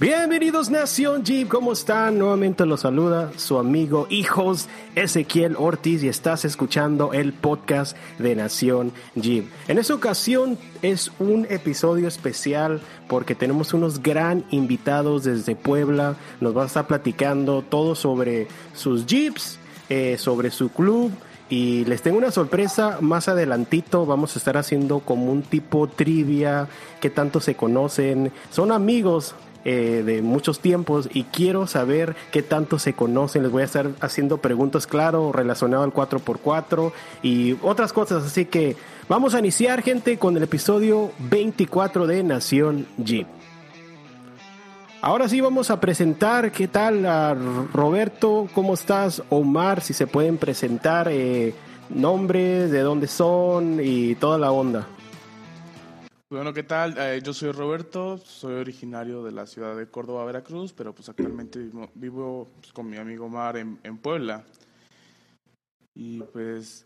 Bienvenidos Nación Jeep, ¿cómo están? Nuevamente los saluda su amigo hijos Ezequiel Ortiz y estás escuchando el podcast de Nación Jeep. En esta ocasión es un episodio especial porque tenemos unos gran invitados desde Puebla. Nos van a estar platicando todo sobre sus Jeeps, eh, sobre su club. Y les tengo una sorpresa, más adelantito vamos a estar haciendo como un tipo trivia, que tanto se conocen, son amigos, eh, de muchos tiempos y quiero saber qué tanto se conocen. Les voy a estar haciendo preguntas, claro, relacionadas al 4x4 y otras cosas. Así que vamos a iniciar, gente, con el episodio 24 de Nación Jeep. Ahora sí vamos a presentar, ¿qué tal a Roberto? ¿Cómo estás? Omar, si se pueden presentar eh, nombres, de dónde son y toda la onda. Bueno, ¿qué tal? Eh, yo soy Roberto, soy originario de la ciudad de Córdoba, Veracruz, pero pues actualmente vivo, pues, con mi amigo Mar en, Puebla. Y pues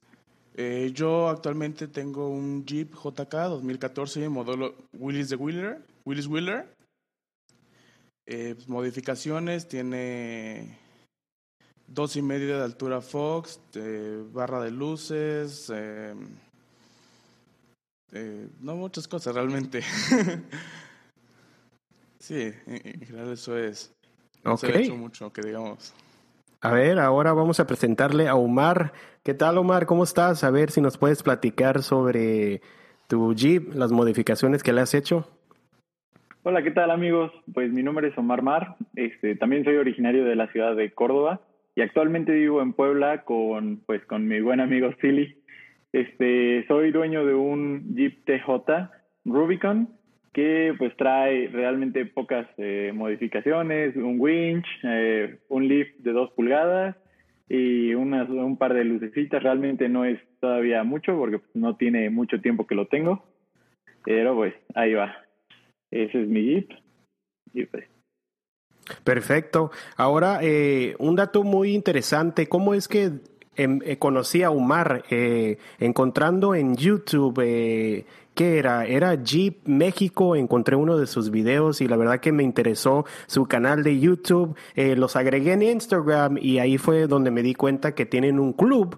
eh, yo actualmente tengo un Jeep JK 2014 modelo Willis de Wheeler, Willis Wheeler. Eh, pues, modificaciones, tiene dos y medio de altura Fox, barra de luces, eh, no muchas cosas realmente. sí, en general eso es. No se ha hecho mucho, que digamos. A ver, ahora vamos a presentarle a Omar. ¿Qué tal, Omar? ¿Cómo estás? A ver si nos puedes platicar sobre tu Jeep, las modificaciones que le has hecho. Hola, ¿qué tal, amigos? Pues mi nombre es Omar Mar. Este, también soy originario de la ciudad de Córdoba y actualmente vivo en Puebla con, pues, con mi buen amigo Silly. Este, soy dueño de un Jeep TJ Rubicon que pues trae realmente pocas eh, modificaciones, un winch, eh, un lift de dos pulgadas y unas, un par de lucecitas. Realmente no es todavía mucho porque pues, no tiene mucho tiempo que lo tengo, pero pues ahí va. Ese es mi Jeep. Y pues Perfecto. Ahora, eh, un dato muy interesante, ¿cómo es que eh, conocí a Umar eh, encontrando en YouTube, eh, ¿qué era? Era Jeep México, encontré uno de sus videos y la verdad que me interesó su canal de YouTube, eh, los agregué en Instagram y ahí fue donde me di cuenta que tienen un club,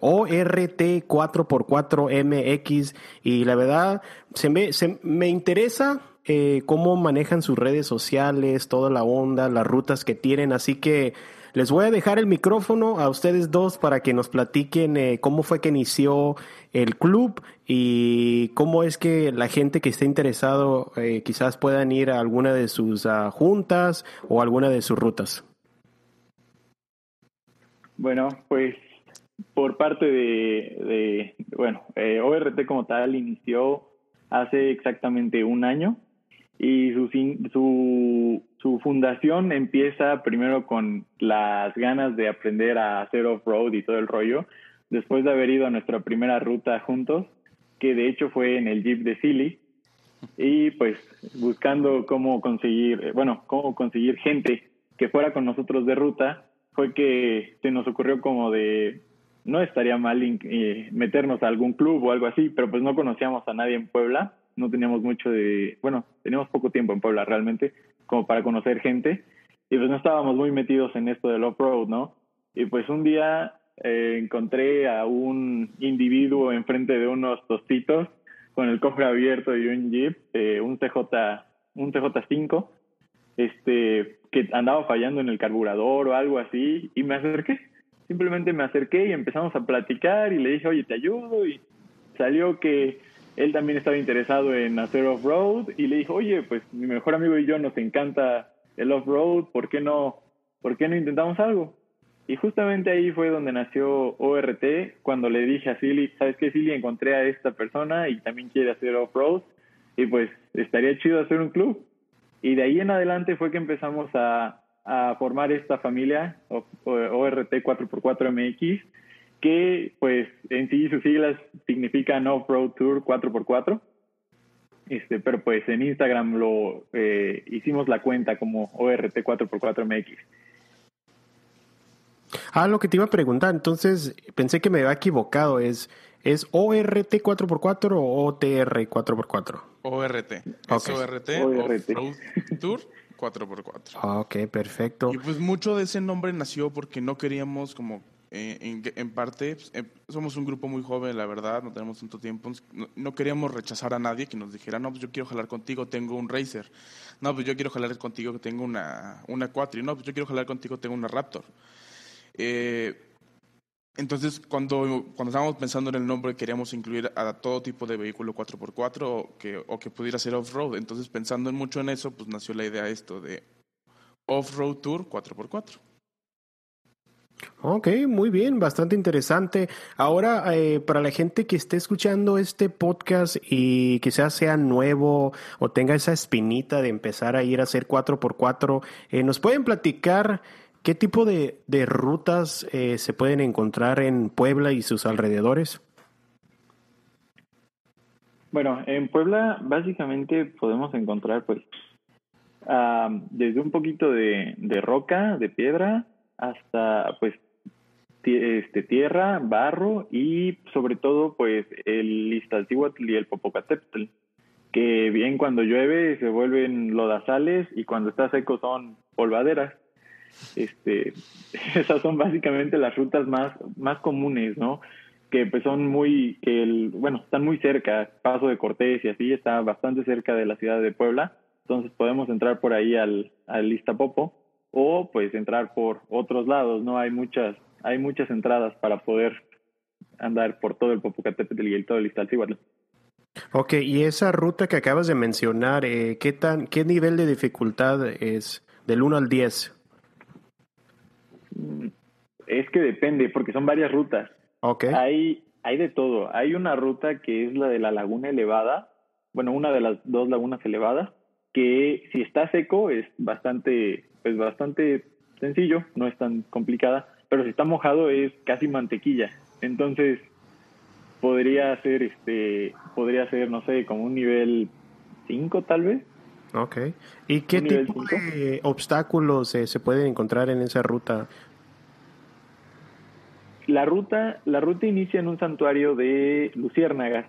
ORT 4x4MX y la verdad se me, se, me interesa cómo manejan sus redes sociales, toda la onda, las rutas que tienen, así que les voy a dejar el micrófono a ustedes dos para que nos platiquen eh, cómo fue que inició el club y cómo es que la gente que esté interesado eh, quizás puedan ir a alguna de sus uh, juntas o alguna de sus rutas. Bueno, pues por parte de, de bueno, eh, ORT como tal inició hace exactamente un año y su, su, su fundación empieza primero con las ganas de aprender a hacer off-road y todo el rollo, después de haber ido a nuestra primera ruta juntos, que de hecho fue en el Jeep de Silly, y pues buscando cómo conseguir, bueno, cómo conseguir gente que fuera con nosotros de ruta, fue que se nos ocurrió como de, no estaría mal eh, meternos a algún club o algo así, pero pues no conocíamos a nadie en Puebla no teníamos mucho de, bueno, teníamos poco tiempo en Puebla realmente, como para conocer gente, y pues no estábamos muy metidos en esto del off-road, ¿no? Y pues un día eh, encontré a un individuo enfrente de unos tostitos con el cofre abierto y un Jeep, eh, un CJ, un CJ5, este, que andaba fallando en el carburador o algo así, y me acerqué. Simplemente me acerqué y empezamos a platicar y le dije, oye, te ayudo, y salió que él también estaba interesado en hacer off-road y le dijo, oye, pues mi mejor amigo y yo nos encanta el off-road, ¿por qué no, por qué no intentamos algo? Y justamente ahí fue donde nació ORT, cuando le dije a Silly, ¿sabes qué, Silly? Encontré a esta persona y también quiere hacer off-road y pues estaría chido hacer un club. Y de ahí en adelante fue que empezamos a, a formar esta familia, ORT 4x4MX, que pues en sí sus siglas significan Off-Road Tour 4x4. Este, pero pues en Instagram lo eh, hicimos la cuenta como ORT 4x4MX. Ah, lo que te iba a preguntar, entonces pensé que me había equivocado, ¿es, es ORT 4x4 o OTR 4x4? ORT. Es ORT, ORT. Off-Road Tour 4x4. Ah, Ok, perfecto. Y pues mucho de ese nombre nació porque no queríamos como eh, en, parte, pues, eh, somos un grupo muy joven, la verdad, no tenemos tanto tiempo, no, queríamos rechazar a nadie que nos dijera, no, pues yo quiero jalar contigo, tengo un Racer, no, pues yo quiero jalar contigo que tengo una, una Quattro, no, pues yo quiero jalar contigo, tengo una Raptor. Eh, entonces, cuando, cuando estábamos pensando en el nombre, queríamos incluir a todo tipo de vehículo 4x4 o que, o que pudiera ser off-road. Entonces, pensando en mucho en eso, pues nació la idea esto de Off-Road Tour 4x4. Ok, muy bien, bastante interesante. Ahora, eh, para la gente que esté escuchando este podcast y quizás sea nuevo o tenga esa espinita de empezar a ir a hacer 4x4, eh, ¿nos pueden platicar qué tipo de, de rutas eh, se pueden encontrar en Puebla y sus alrededores? Bueno, en Puebla básicamente podemos encontrar pues ah, desde un poquito de, de roca, de piedra, hasta pues este, tierra, barro y sobre todo pues el Iztaccíhuatl y el Popocatépetl, que bien cuando llueve se vuelven lodazales y cuando está seco son polvaderas. Este, esas son básicamente las rutas más, más comunes, ¿no? que pues son muy, que el, bueno, están muy cerca, Paso de Cortés y así, está bastante cerca de la ciudad de Puebla, entonces podemos entrar por ahí al, al o pues entrar por otros lados, ¿no? Hay muchas, hay muchas entradas para poder andar por todo el Popocatépetl y el todo el Iztaccíhuatl. Ok, y esa ruta que acabas de mencionar, eh, ¿qué, tan, ¿qué nivel de dificultad es del 1 al 10? Mm, Es que depende, porque son varias rutas. Ok, Hay, hay de todo. Hay una ruta que es la de la laguna elevada, bueno, una de las dos lagunas elevadas, que si está seco es bastante, pues bastante sencillo, no es tan complicada, pero si está mojado es casi mantequilla. Entonces, podría ser, este, podría ser, no sé, como un nivel 5 tal vez. ok. ¿Y qué ¿Un nivel tipo de obstáculos eh, se pueden encontrar en esa ruta? La ruta, la ruta inicia en un santuario de luciérnagas.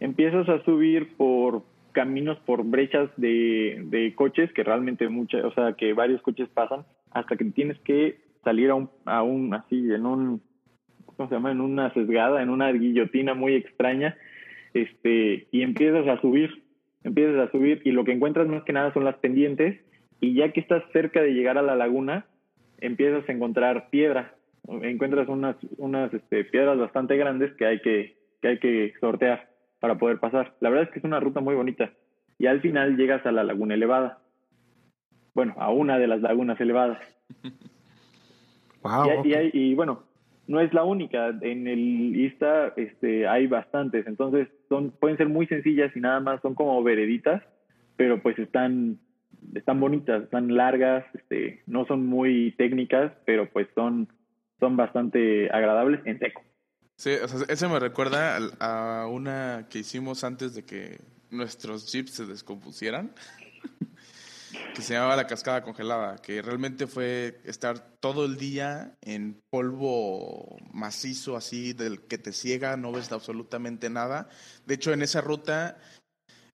Empiezas a subir por caminos, por brechas de, coches que realmente muchas, o sea, que varios coches pasan hasta que tienes que salir a un, a un así, en un, ¿cómo se llama? En una sesgada, en una guillotina muy extraña, este, y empiezas a subir, empiezas a subir y lo que encuentras más que nada son las pendientes y ya que estás cerca de llegar a la laguna, empiezas a encontrar piedra, encuentras unas, unas este, piedras bastante grandes que hay que, que hay que sortear para poder pasar. La verdad es que es una ruta muy bonita. Y al final llegas a la laguna elevada. Bueno, a una de las lagunas elevadas. Wow, y, hay- ok. y, hay- y bueno, no es la única. En el ISTA este, hay bastantes. Entonces son, pueden ser muy sencillas y nada más son como vereditas, pero pues están, están bonitas, están largas, este, no son muy técnicas, pero pues son, son bastante agradables en seco. Sí, o sea, ese me recuerda a una que hicimos antes de que nuestros jeeps se descompusieran, que se llamaba la cascada congelada, que realmente fue estar todo el día en polvo macizo así del que te ciega, no ves absolutamente nada. De hecho, en esa ruta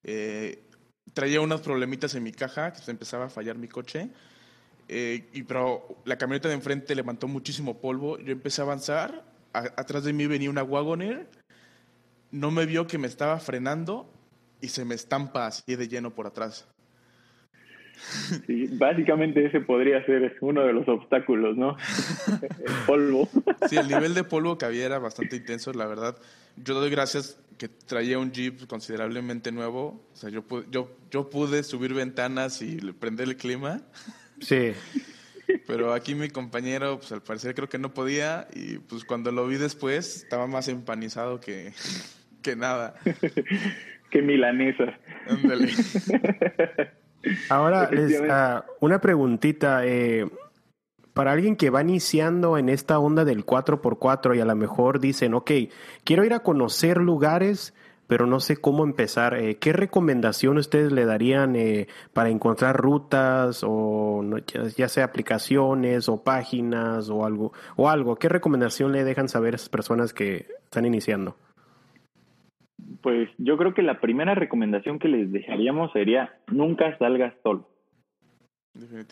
eh, traía unos problemitas en mi caja, que se empezaba a fallar mi coche. Eh, y pero la camioneta de enfrente levantó muchísimo polvo. Yo empecé a avanzar. A- atrás de mí venía una Wagoner. No me vio que me estaba frenando y se me estampa así de lleno por atrás. Sí, básicamente ese podría ser uno de los obstáculos, ¿no? el polvo. Sí, el nivel de polvo que había era bastante intenso, la verdad. Yo doy gracias que traía un Jeep considerablemente nuevo. O sea, yo pude, yo, yo pude subir ventanas y prender el clima. Sí, Pero aquí mi compañero, pues al parecer creo que no podía. Y pues cuando lo vi después, estaba más empanizado que, que nada. Qué milanesa. Ándale. Ahora, les, Efectivamente. ah, una preguntita. eh, para alguien que va iniciando en esta onda del 4x4 y a lo mejor dicen, ok, quiero ir a conocer lugares, pero no sé cómo empezar. eh, ¿Qué recomendación ustedes le darían eh, para encontrar rutas o no- ya, ya sea aplicaciones o páginas o algo? O algo? ¿Qué recomendación le dejan saber a esas personas que están iniciando? pues yo creo que la primera recomendación que les dejaríamos sería nunca salgas solo.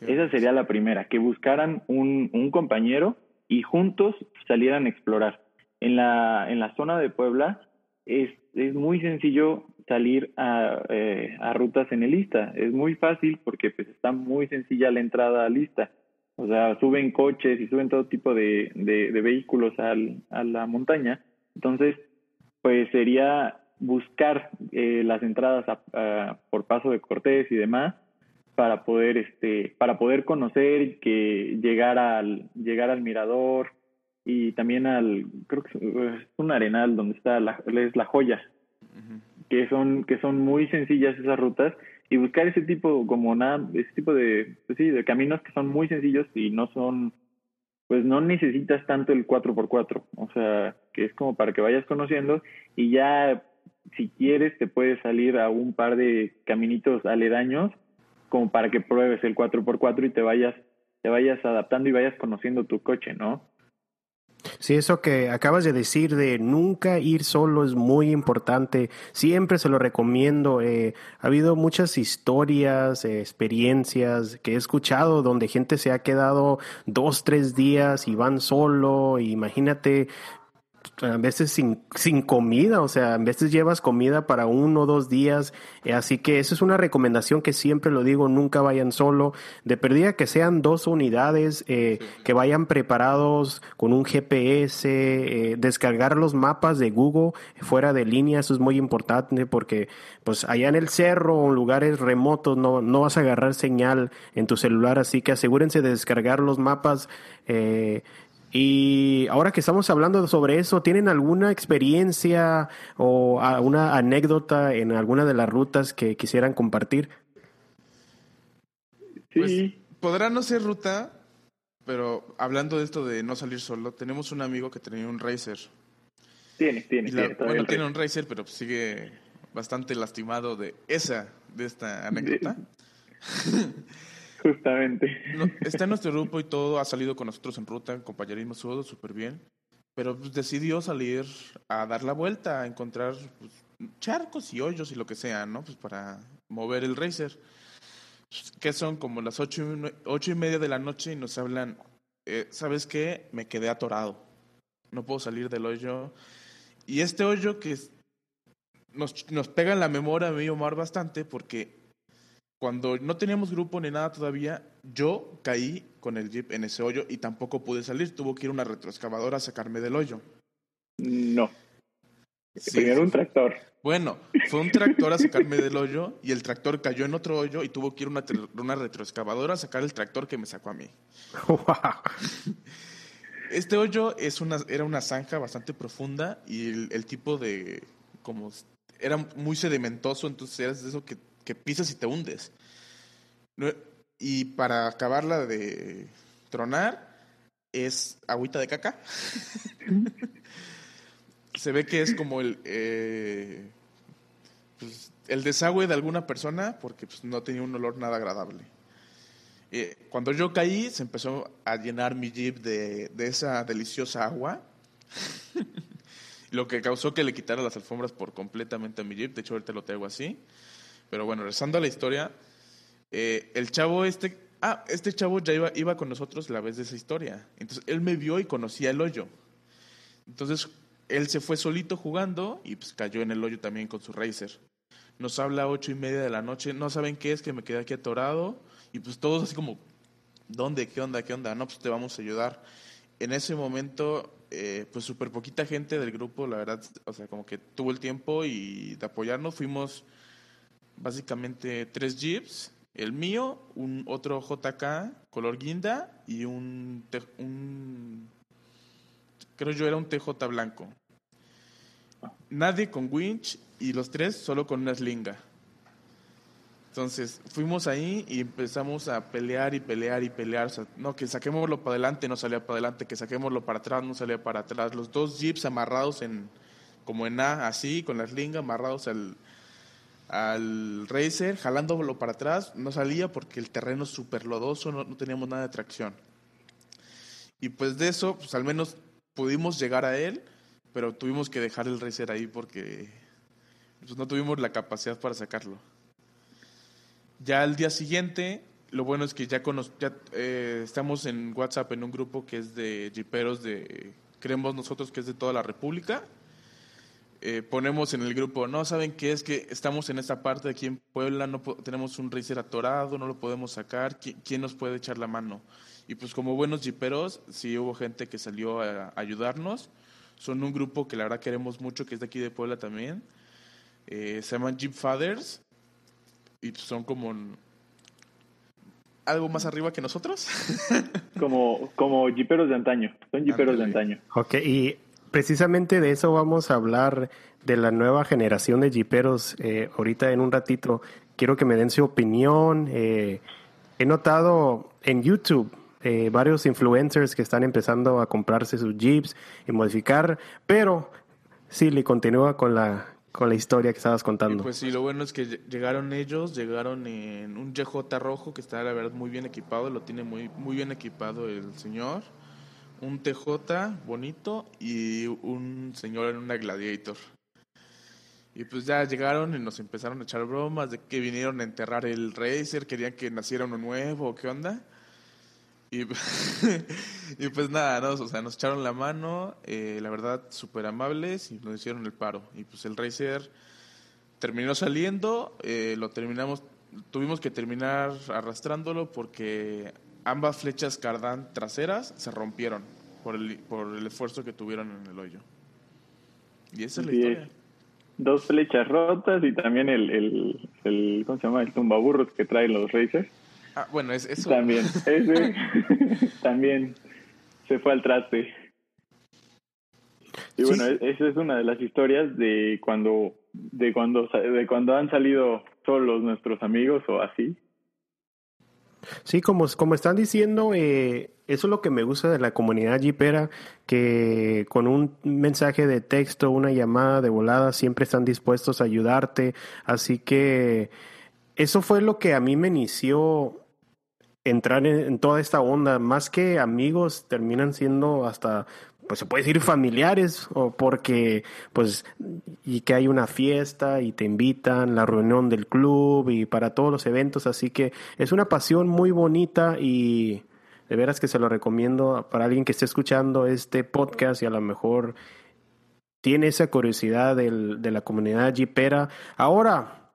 Esa sería la primera, que buscaran un, un compañero y juntos salieran a explorar. En la, en la zona de Puebla es, es muy sencillo salir a, eh, a rutas en el lista. Es muy fácil porque pues está muy sencilla la entrada a lista. O sea, suben coches y suben todo tipo de, de, vehículos al, a la montaña. Entonces, pues sería buscar eh, las entradas por paso de Cortés y demás para poder este para poder conocer que llegar al llegar al mirador y también al creo que es un arenal donde está la, es la joya. Que son que son muy sencillas esas rutas y buscar ese tipo como nada ese tipo de pues sí de caminos que son muy sencillos y no son pues no necesitas tanto el 4x4 o sea que es como para que vayas conociendo y ya si quieres te puedes salir a un par de caminitos aledaños como para que pruebes el 4x4 y te vayas te vayas adaptando y vayas conociendo tu coche, ¿no? Sí, eso que acabas de decir de nunca ir solo es muy importante. Siempre se lo recomiendo. Eh, ha habido muchas historias, eh, experiencias que he escuchado donde gente se ha quedado dos, tres días y van solo. Imagínate a veces sin, sin comida, o sea, a veces llevas comida para uno o dos días, eh, así que esa es una recomendación que siempre lo digo, nunca vayan solo, de perdida que sean dos unidades, eh, que vayan preparados con un GPS, eh, descargar los mapas de Google fuera de línea, eso es muy importante porque pues allá en el cerro o en lugares remotos no, no vas a agarrar señal en tu celular, así que asegúrense de descargar los mapas. Eh, y ahora que estamos hablando sobre eso, ¿tienen alguna experiencia o alguna anécdota en alguna de las rutas que quisieran compartir? Sí. Pues, podrá no ser ruta, pero hablando de esto de no salir solo, tenemos un amigo que tenía un racer. Tiene, tiene. tiene bueno, tiene un racer, pero sigue bastante lastimado de esa, de esta anécdota. Justamente. está en nuestro grupo y todo, ha salido con nosotros en ruta, en compañerismo, todo súper bien. Pero pues, decidió salir a dar la vuelta, a encontrar pues, charcos y hoyos y lo que sea, ¿no? Pues para mover el racer. Que son como las ocho y, ocho y media de la noche y nos hablan, eh, ¿sabes qué? Me quedé atorado. No puedo salir del hoyo. Y este hoyo que nos, nos pega en la memoria a mí Omar bastante porque cuando no teníamos grupo ni nada todavía, yo caí con el jeep en ese hoyo y tampoco pude salir. Tuvo que ir una retroexcavadora a sacarme del hoyo. No. Sí, un tractor. Bueno, fue un tractor a sacarme del hoyo y el tractor cayó en otro hoyo y tuvo que ir una, una retroexcavadora a sacar el tractor que me sacó a mí. Este hoyo es una, era una zanja bastante profunda y el, el tipo de como era muy sedimentoso, entonces era de eso que que pisas y te hundes. Y para acabarla de tronar, es agüita de caca. Se ve que es como el, eh, pues, el desagüe de alguna persona porque pues, no tenía un olor nada agradable. Eh, cuando yo caí, se empezó a llenar mi jeep de, de esa deliciosa agua. lo que causó que le quitara las alfombras por completamente a mi jeep. De hecho, ahorita lo tengo así. Pero bueno, regresando a la historia, eh, el chavo este, ah, este chavo ya iba, iba con nosotros la vez de esa historia. Entonces él me vio y conocía el hoyo. Entonces él se fue solito jugando y pues cayó en el hoyo también con su racer. Nos habla a ocho y media de la noche, no saben qué es, que me quedé aquí atorado y pues todos así como, ¿dónde? ¿Qué onda? ¿Qué onda? No, pues te vamos a ayudar. En ese momento, eh, pues súper poquita gente del grupo, la verdad, o sea, como que tuvo el tiempo y de apoyarnos, fuimos básicamente tres jeeps, el mío, un otro JK color guinda y un, un creo yo era un TJ blanco. Nadie con winch y los tres solo con una slinga. Entonces fuimos ahí y empezamos a pelear y pelear y pelear. No, que saquémoslo para adelante, no salía para adelante, que saquémoslo para atrás, no salía para atrás. Los dos jeeps amarrados en, como en A, así, con la slinga, amarrados al, al racer, jalándolo para atrás, no salía porque el terreno es súper lodoso, no, teníamos nada de tracción. Y pues de eso, pues al menos pudimos llegar a él, pero tuvimos que dejar el racer ahí porque Pues no tuvimos la capacidad para sacarlo. Ya al día siguiente, lo bueno es que ya, ya eh, estamos en WhatsApp en un grupo que es de jiperos de, creemos nosotros que es de toda la República. Eh, ponemos en el grupo, no saben qué es que estamos en esta parte de aquí en Puebla, no tenemos un racer atorado, no lo podemos sacar, ¿quién nos puede echar la mano? Y pues como buenos jiperos, sí hubo gente que salió a ayudarnos. Son un grupo que la verdad queremos mucho, que es de aquí de Puebla también. Eh, se llaman Jeep Fathers y son como algo más arriba que nosotros. como, como jiperos de antaño, son jiperos de antaño. Ok, y precisamente de eso vamos a hablar, de la nueva generación de jiperos. Eh, ahorita en un ratito quiero que me den su opinión. Eh, he notado en YouTube eh, varios influencers que están empezando a comprarse sus jeeps y modificar, pero sí, le continúa con la con la historia que estabas contando. pues sí, lo bueno es que llegaron ellos, llegaron en un YJ rojo que está la verdad muy bien equipado, lo tiene muy, muy bien equipado el señor. Un TJ bonito y un señor en una Gladiator. Y pues ya llegaron y nos empezaron a echar bromas de que vinieron a enterrar el Racer, querían que naciera uno nuevo, ¿qué onda? Y, pues nada, ¿no? o sea, nos echaron la mano, eh, la verdad, súper amables y nos hicieron el paro. Y pues el Racer terminó saliendo, eh, lo terminamos, tuvimos que terminar arrastrándolo porque ambas flechas cardán traseras se rompieron por el, por el esfuerzo que tuvieron en el hoyo. Y esa es la historia. Dos flechas rotas y también el, el, el, ¿cómo se llama? El tumbaburros que traen los Racers. Ah, bueno, es, eso. También, ese también se fue al traste. Y bueno, e-, esa es una de las historias de cuando, de cuando, de cuando han salido solos nuestros amigos o así. Sí, como, como están diciendo, eh, eso es lo que me gusta de la comunidad jeepera, que con un mensaje de texto, una llamada de volada, siempre están dispuestos a ayudarte. Así que eso fue lo que a mí me inició entrar en, toda esta onda, más que amigos, terminan siendo hasta, pues se puede decir familiares, o porque, pues, y que hay una fiesta y te invitan, la reunión del club y para todos los eventos, así que es una pasión muy bonita y de veras que se lo recomiendo para alguien que esté escuchando este podcast y a lo mejor tiene esa curiosidad del, de la comunidad jeepera. Ahora,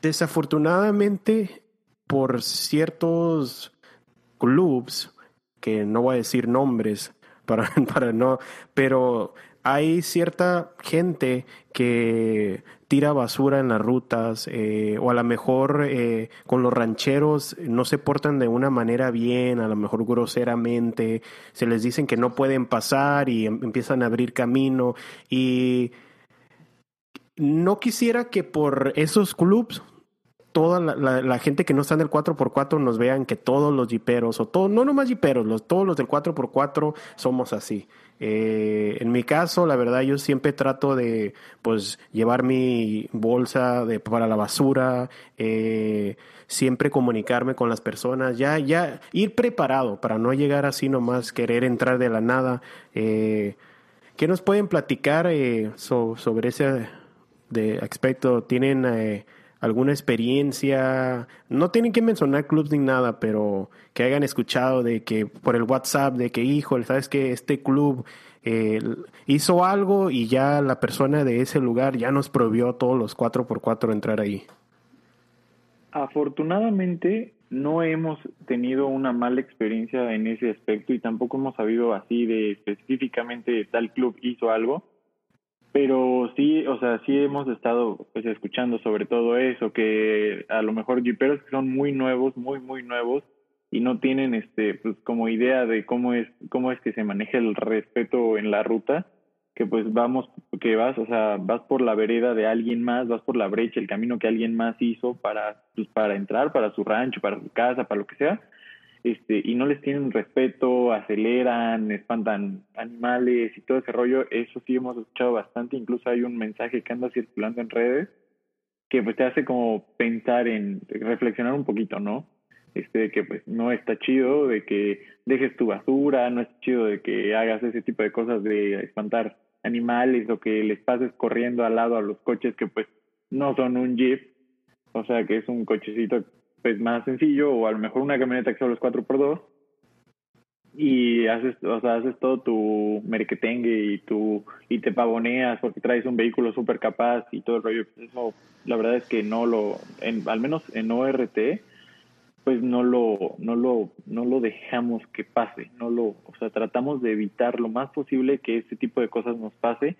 desafortunadamente, por ciertos clubs, que no voy a decir nombres para, no, pero hay cierta gente que tira basura en las rutas eh, o a lo mejor eh, con los rancheros no se portan de una manera bien, a lo mejor groseramente, se les dicen que no pueden pasar y em, empiezan a abrir camino y no quisiera que por esos clubs toda la, gente que no está en el 4x4 nos vean que todos los jiperos, o todo, no nomás jiperos, los, todos los del 4x4 somos así. Eh, en mi caso, la verdad, yo siempre trato de pues llevar mi bolsa de, para la basura, eh, siempre comunicarme con las personas, ya, ya ir preparado para no llegar así nomás, querer entrar de la nada. Eh, ¿Qué nos pueden platicar sobre ese de aspecto? ¿Tienen alguna experiencia, no tienen que mencionar clubs ni nada, pero que hayan escuchado de que por el WhatsApp, de que, híjole, sabes que este club eh, hizo algo y ya la persona de ese lugar ya nos prohibió todos los 4x4 entrar ahí. Afortunadamente no hemos tenido una mala experiencia en ese aspecto y tampoco hemos sabido así de específicamente tal club hizo algo pero sí, o sea, sí hemos estado pues escuchando sobre todo eso, que a lo mejor jiperos que son muy nuevos, muy, muy nuevos, y no tienen este, pues como idea de cómo es, cómo es que se maneja el respeto en la ruta, que pues vamos, que vas, o sea, vas por la vereda de alguien más, vas por la brecha, el camino que alguien más hizo para, pues para entrar, para su rancho, para su casa, para lo que sea, este, y no les tienen respeto, aceleran, espantan animales y todo ese rollo, eso sí hemos escuchado bastante, incluso hay un mensaje que anda circulando en redes que pues te hace como pensar en, reflexionar un poquito, ¿no? Este, que pues no está chido de que dejes tu basura, no es chido de que hagas ese tipo de cosas de espantar animales o que les pases corriendo al lado a los coches que pues no son un Jeep, o sea que es un cochecito pues más sencillo o a lo mejor una camioneta que solo es 4x2 y haces, o sea, haces todo tu merquetengue y tu y te pavoneas porque traes un vehículo súper capaz y todo el rollo. Eso, la verdad es que no lo, en, al menos en ORT, pues no lo, no lo, no lo dejamos que pase, no lo, o sea, tratamos de evitar lo más posible que este tipo de cosas nos pase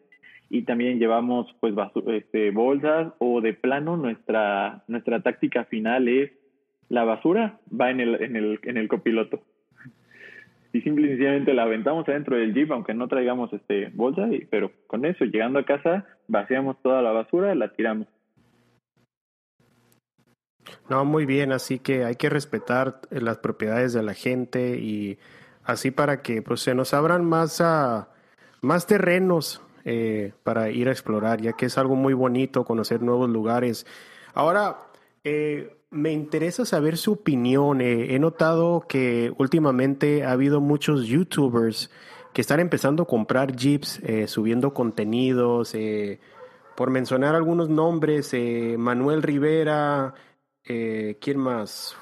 y también llevamos pues este, bolsas o de plano nuestra nuestra táctica final es la basura va en el en el en el copiloto. Y simple y sencillamente la aventamos adentro del jeep aunque no traigamos este bolsa y, pero con eso llegando a casa vaciamos toda la basura y la tiramos. No muy bien así que hay que respetar las propiedades de la gente y así para que pues se nos abran más a más terrenos eh, para ir a explorar ya que es algo muy bonito conocer nuevos lugares. Ahora eh, me interesa saber su opinión. Eh, he notado que últimamente ha habido muchos youtubers que están empezando a comprar jeeps, eh, subiendo contenidos. Por mencionar algunos nombres, Manuel Rivera, ¿quién más?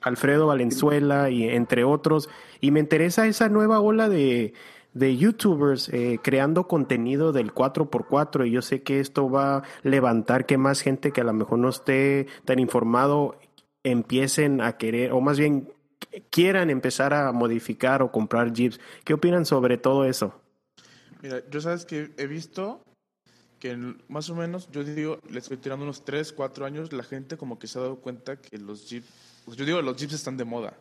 Alfredo Valenzuela y entre otros. Y me interesa esa nueva ola de, de youtubers eh, creando contenido del 4x4 y yo sé que esto va a levantar que más gente que a lo mejor no esté tan informado empiecen a querer o más bien quieran empezar a modificar o comprar jeeps. ¿Qué opinan sobre todo eso? Mira, yo sabes que he visto que más o menos, yo digo, le estoy tirando unos 3, 4 años, la gente como que se ha dado cuenta que los jeeps, pues yo digo, los jeeps están de moda.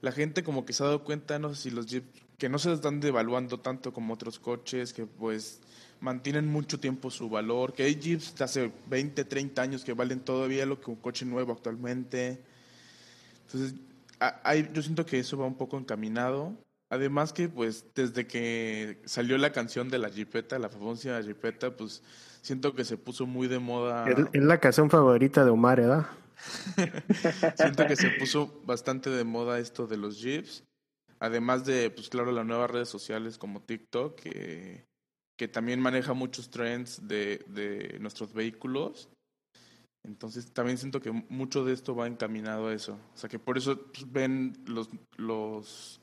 La gente como que se ha dado cuenta, no sé si los jeeps que no se están devaluando tanto como otros coches, que pues mantienen mucho tiempo su valor, que hay Jeeps de hace 20, 30 años que valen todavía lo que un coche nuevo actualmente. Entonces, hay, yo siento que eso va un poco encaminado. Además que pues desde que salió la canción de la Jeepeta, la famosa Jeepeta, pues siento que se puso muy de moda. Es la canción favorita de Omar, ¿verdad? siento que se puso bastante de moda esto de los Jeeps. Además de, pues claro, las nuevas redes sociales como TikTok, que, que también maneja muchos trends de, de nuestros vehículos. Entonces también siento que mucho de esto va encaminado a eso. O sea que por eso pues, ven los, los,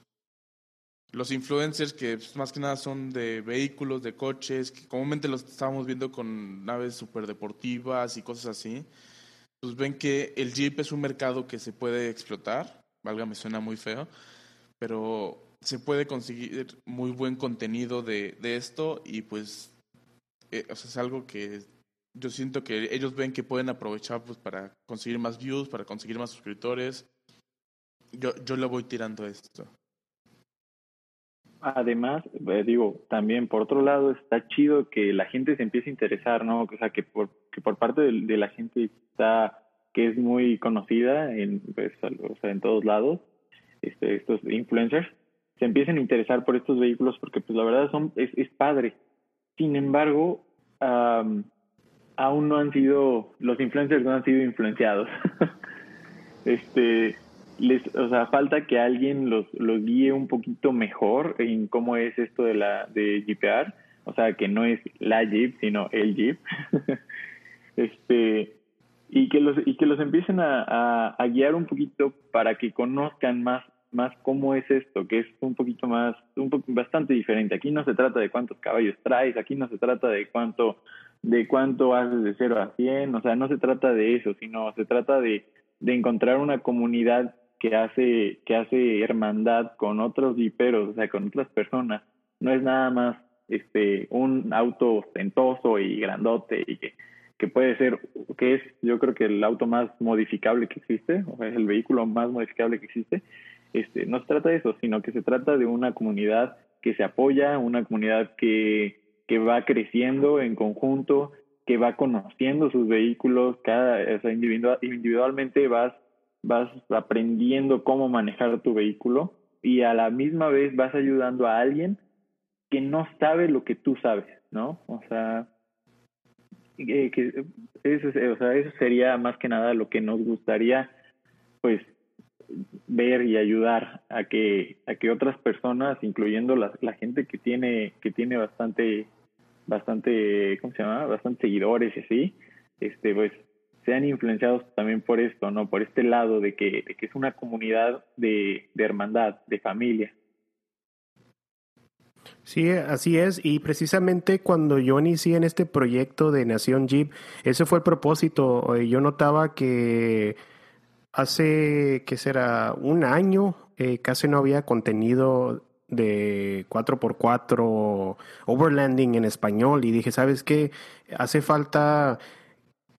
los influencers que pues, más que nada son de vehículos, de coches, que comúnmente los estábamos viendo con naves super deportivas y cosas así. Pues ven que el Jeep es un mercado que se puede explotar, valga me suena muy feo, pero se puede conseguir muy buen contenido de, de esto y pues eh, o sea, es algo que yo siento que ellos ven que pueden aprovechar pues para conseguir más views, para conseguir más suscriptores. Yo, yo le voy tirando esto. Además, eh, digo, también por otro lado está chido que la gente se empiece a interesar, ¿no? O sea, que por, que por parte de, de la gente está, que es muy conocida en, pues, o sea, en todos lados, este, estos influencers se empiecen a interesar por estos vehículos porque pues la verdad son es, es padre. Sin embargo, aún no han sido, los influencers no han sido influenciados. este, les, o sea, falta que alguien los, los guíe un poquito mejor en cómo es esto de la de Jeepear, o sea, que no es la Jeep, sino el Jeep. este, y que los y que los empiecen a, a, guiar un poquito para que conozcan más más cómo es esto que es un poquito más un bastante diferente. Aquí no se trata de cuántos caballos traes aquí no se trata de cuánto de cuánto haces de cero a cien o sea no se trata de eso sino se trata de de encontrar una comunidad que hace que hace hermandad con otros hiperos o sea con otras personas. No es nada más este un auto ostentoso y grandote y que que puede ser, que es yo creo que el auto más modificable que existe, o es el vehículo más modificable que existe, este, no se trata de eso, sino que se trata de una comunidad que se apoya, una comunidad que, que va creciendo en conjunto, que va conociendo sus vehículos, cada, o sea, individual, individualmente vas, vas aprendiendo cómo manejar tu vehículo y a la misma vez vas ayudando a alguien que no sabe lo que tú sabes, ¿no? O sea, eh, que eso, o sea, eso sería más que nada lo que nos gustaría, pues, ver y ayudar a que a que otras personas incluyendo la, gente que tiene que tiene bastante bastante cómo se llama bastante seguidores y así este pues sean influenciados también por esto no por este lado de que que es una comunidad de, de hermandad de familia Sí, así es. Y precisamente cuando yo inicié en este proyecto de Nación Jeep, ese fue el propósito. Yo notaba que hace, ¿qué será? Un año eh, casi no había contenido de 4x4 overlanding en español y dije, ¿sabes qué? Hace falta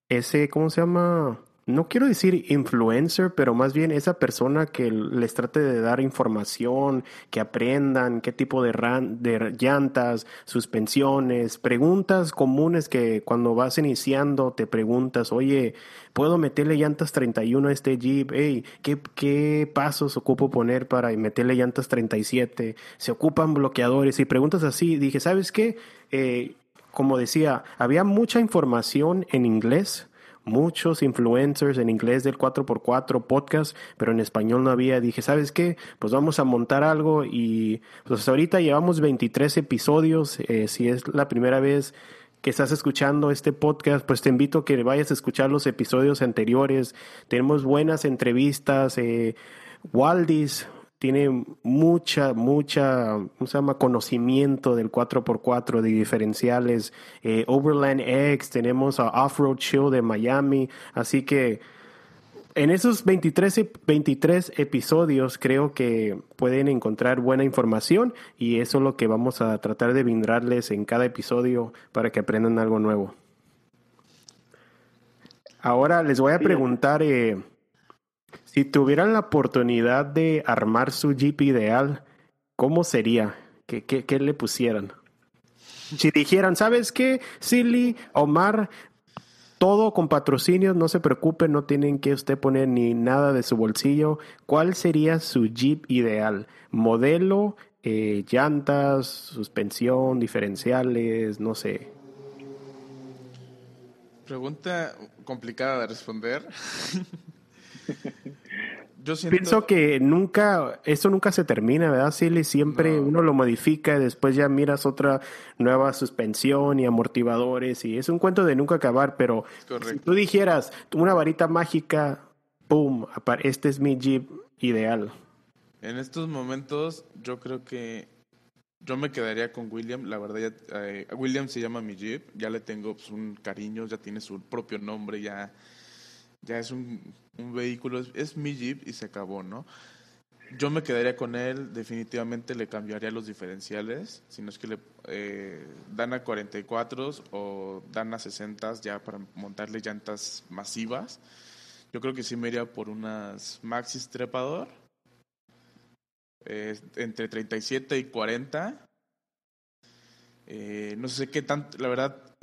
ese, ¿cómo se llama? No quiero decir influencer, pero más bien esa persona que les trate de dar información, que aprendan qué tipo de, de llantas, suspensiones, preguntas comunes que cuando vas iniciando te preguntas, oye, ¿puedo meterle llantas 31 a este Jeep? Hey, ¿qué, ¿qué pasos ocupo poner para meterle llantas 37? ¿Se ocupan bloqueadores? Y preguntas así. Dije, ¿sabes qué? Eh, como decía, había mucha información en inglés muchos influencers en inglés del 4x4 podcast, pero en español no había. Dije, ¿sabes qué? Pues vamos a montar algo y pues ahorita llevamos 23 episodios. Eh, si es la primera vez que estás escuchando este podcast, pues te invito a que vayas a escuchar los episodios anteriores. Tenemos buenas entrevistas. Eh, Waldis, tiene mucha, mucha, ¿cómo se llama? Conocimiento del 4x4, de diferenciales. Eh, Overland X, tenemos a Off-Road Show de Miami. Así que en esos 23, 23 episodios creo que pueden encontrar buena información y eso es lo que vamos a tratar de brindarles en cada episodio para que aprendan algo nuevo. Ahora les voy a preguntar... Eh, si tuvieran la oportunidad de armar su Jeep ideal, ¿cómo sería? ¿Qué, le pusieran? Si dijeran, ¿sabes qué? Silly, Omar, todo con patrocinios, no se preocupen, no tienen que usted poner ni nada de su bolsillo. ¿Cuál sería su Jeep ideal? ¿Modelo, eh, llantas, suspensión, diferenciales, no sé? Pregunta complicada de responder. Yo Pienso que nunca, esto nunca se termina, ¿verdad, Silly? Siempre uno lo modifica y después ya miras otra nueva suspensión y amortiguadores y es un cuento de nunca acabar, pero si tú dijeras una varita mágica, ¡pum! Este es mi Jeep ideal. En estos momentos yo creo que yo me quedaría con William, la verdad, ya, eh, William se llama mi Jeep, ya le tengo pues, un cariño, ya tiene su propio nombre, ya ya es un, un vehículo, es, mi Jeep y se acabó, ¿no? Yo me quedaría con él, definitivamente le cambiaría los diferenciales, si no es que le eh, dan a 44 o dan a 60 ya para montarle llantas masivas. Yo creo que sí me iría por unas Maxis Trepador, eh, entre 37 y 40. Eh, no sé qué tanto, la verdad,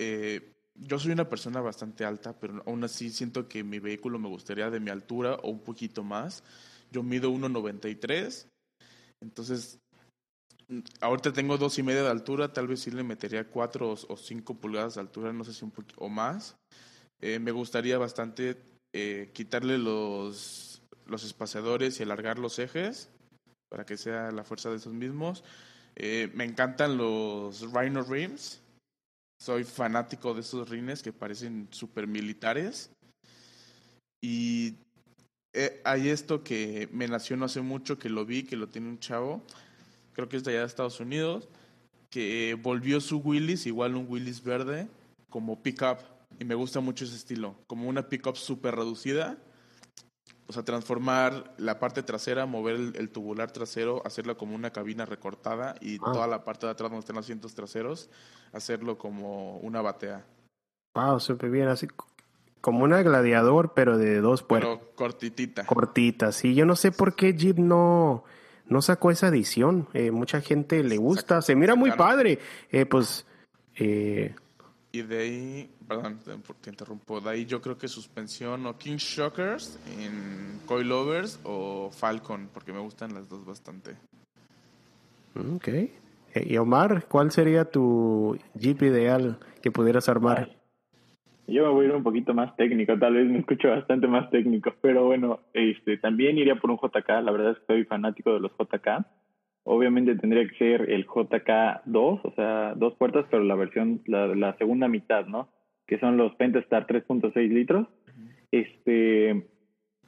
yo soy una persona bastante alta, pero aún así siento que mi vehículo me gustaría de mi altura o un poquito más. Yo mido 1,93. Entonces, ahorita tengo dos y media de altura, tal vez sí le metería cuatro o cinco pulgadas de altura, no sé si un poquito o más. Eh, me gustaría bastante eh, quitarle los, los espaciadores y alargar los ejes para que sea la fuerza de esos mismos. Eh, me encantan los Rhino Rims soy fanático de esos rines que parecen super militares. Y eh, hay esto que me nació no hace mucho, que lo vi, que lo tiene un chavo, creo que es de allá de Estados Unidos, que volvió su Willis, igual un Willis verde, como pickup. Y me gusta mucho ese estilo, como una pickup súper reducida o sea, transformar la parte trasera, mover el, tubular trasero, hacerlo como una cabina recortada y ah. toda la parte de atrás donde están los asientos traseros, hacerlo como una batea. Wow, súper bien, así como una gladiador, pero de dos puertas. Pero cortitita. Cortita, sí. Yo no sé por qué Jeep no, no sacó esa edición. Eh, mucha gente le gusta, se mira muy padre. Eh, pues... Eh, y de ahí, perdón, porque interrumpo, de ahí yo creo que suspensión o King Shockers en Coilovers o Falcon, porque me gustan las dos bastante. Ok. Eh, y Omar, ¿cuál sería tu Jeep ideal que pudieras armar? Yo me voy a ir un poquito más técnico, tal vez me escucho bastante más técnico, pero bueno, este, también iría por un JK, la verdad es que soy fanático de los JK. Obviamente tendría que ser el JK2, o sea, dos puertas, pero la versión, la, la segunda mitad, ¿no? Que son los Pentastar 3.6 litros. Este,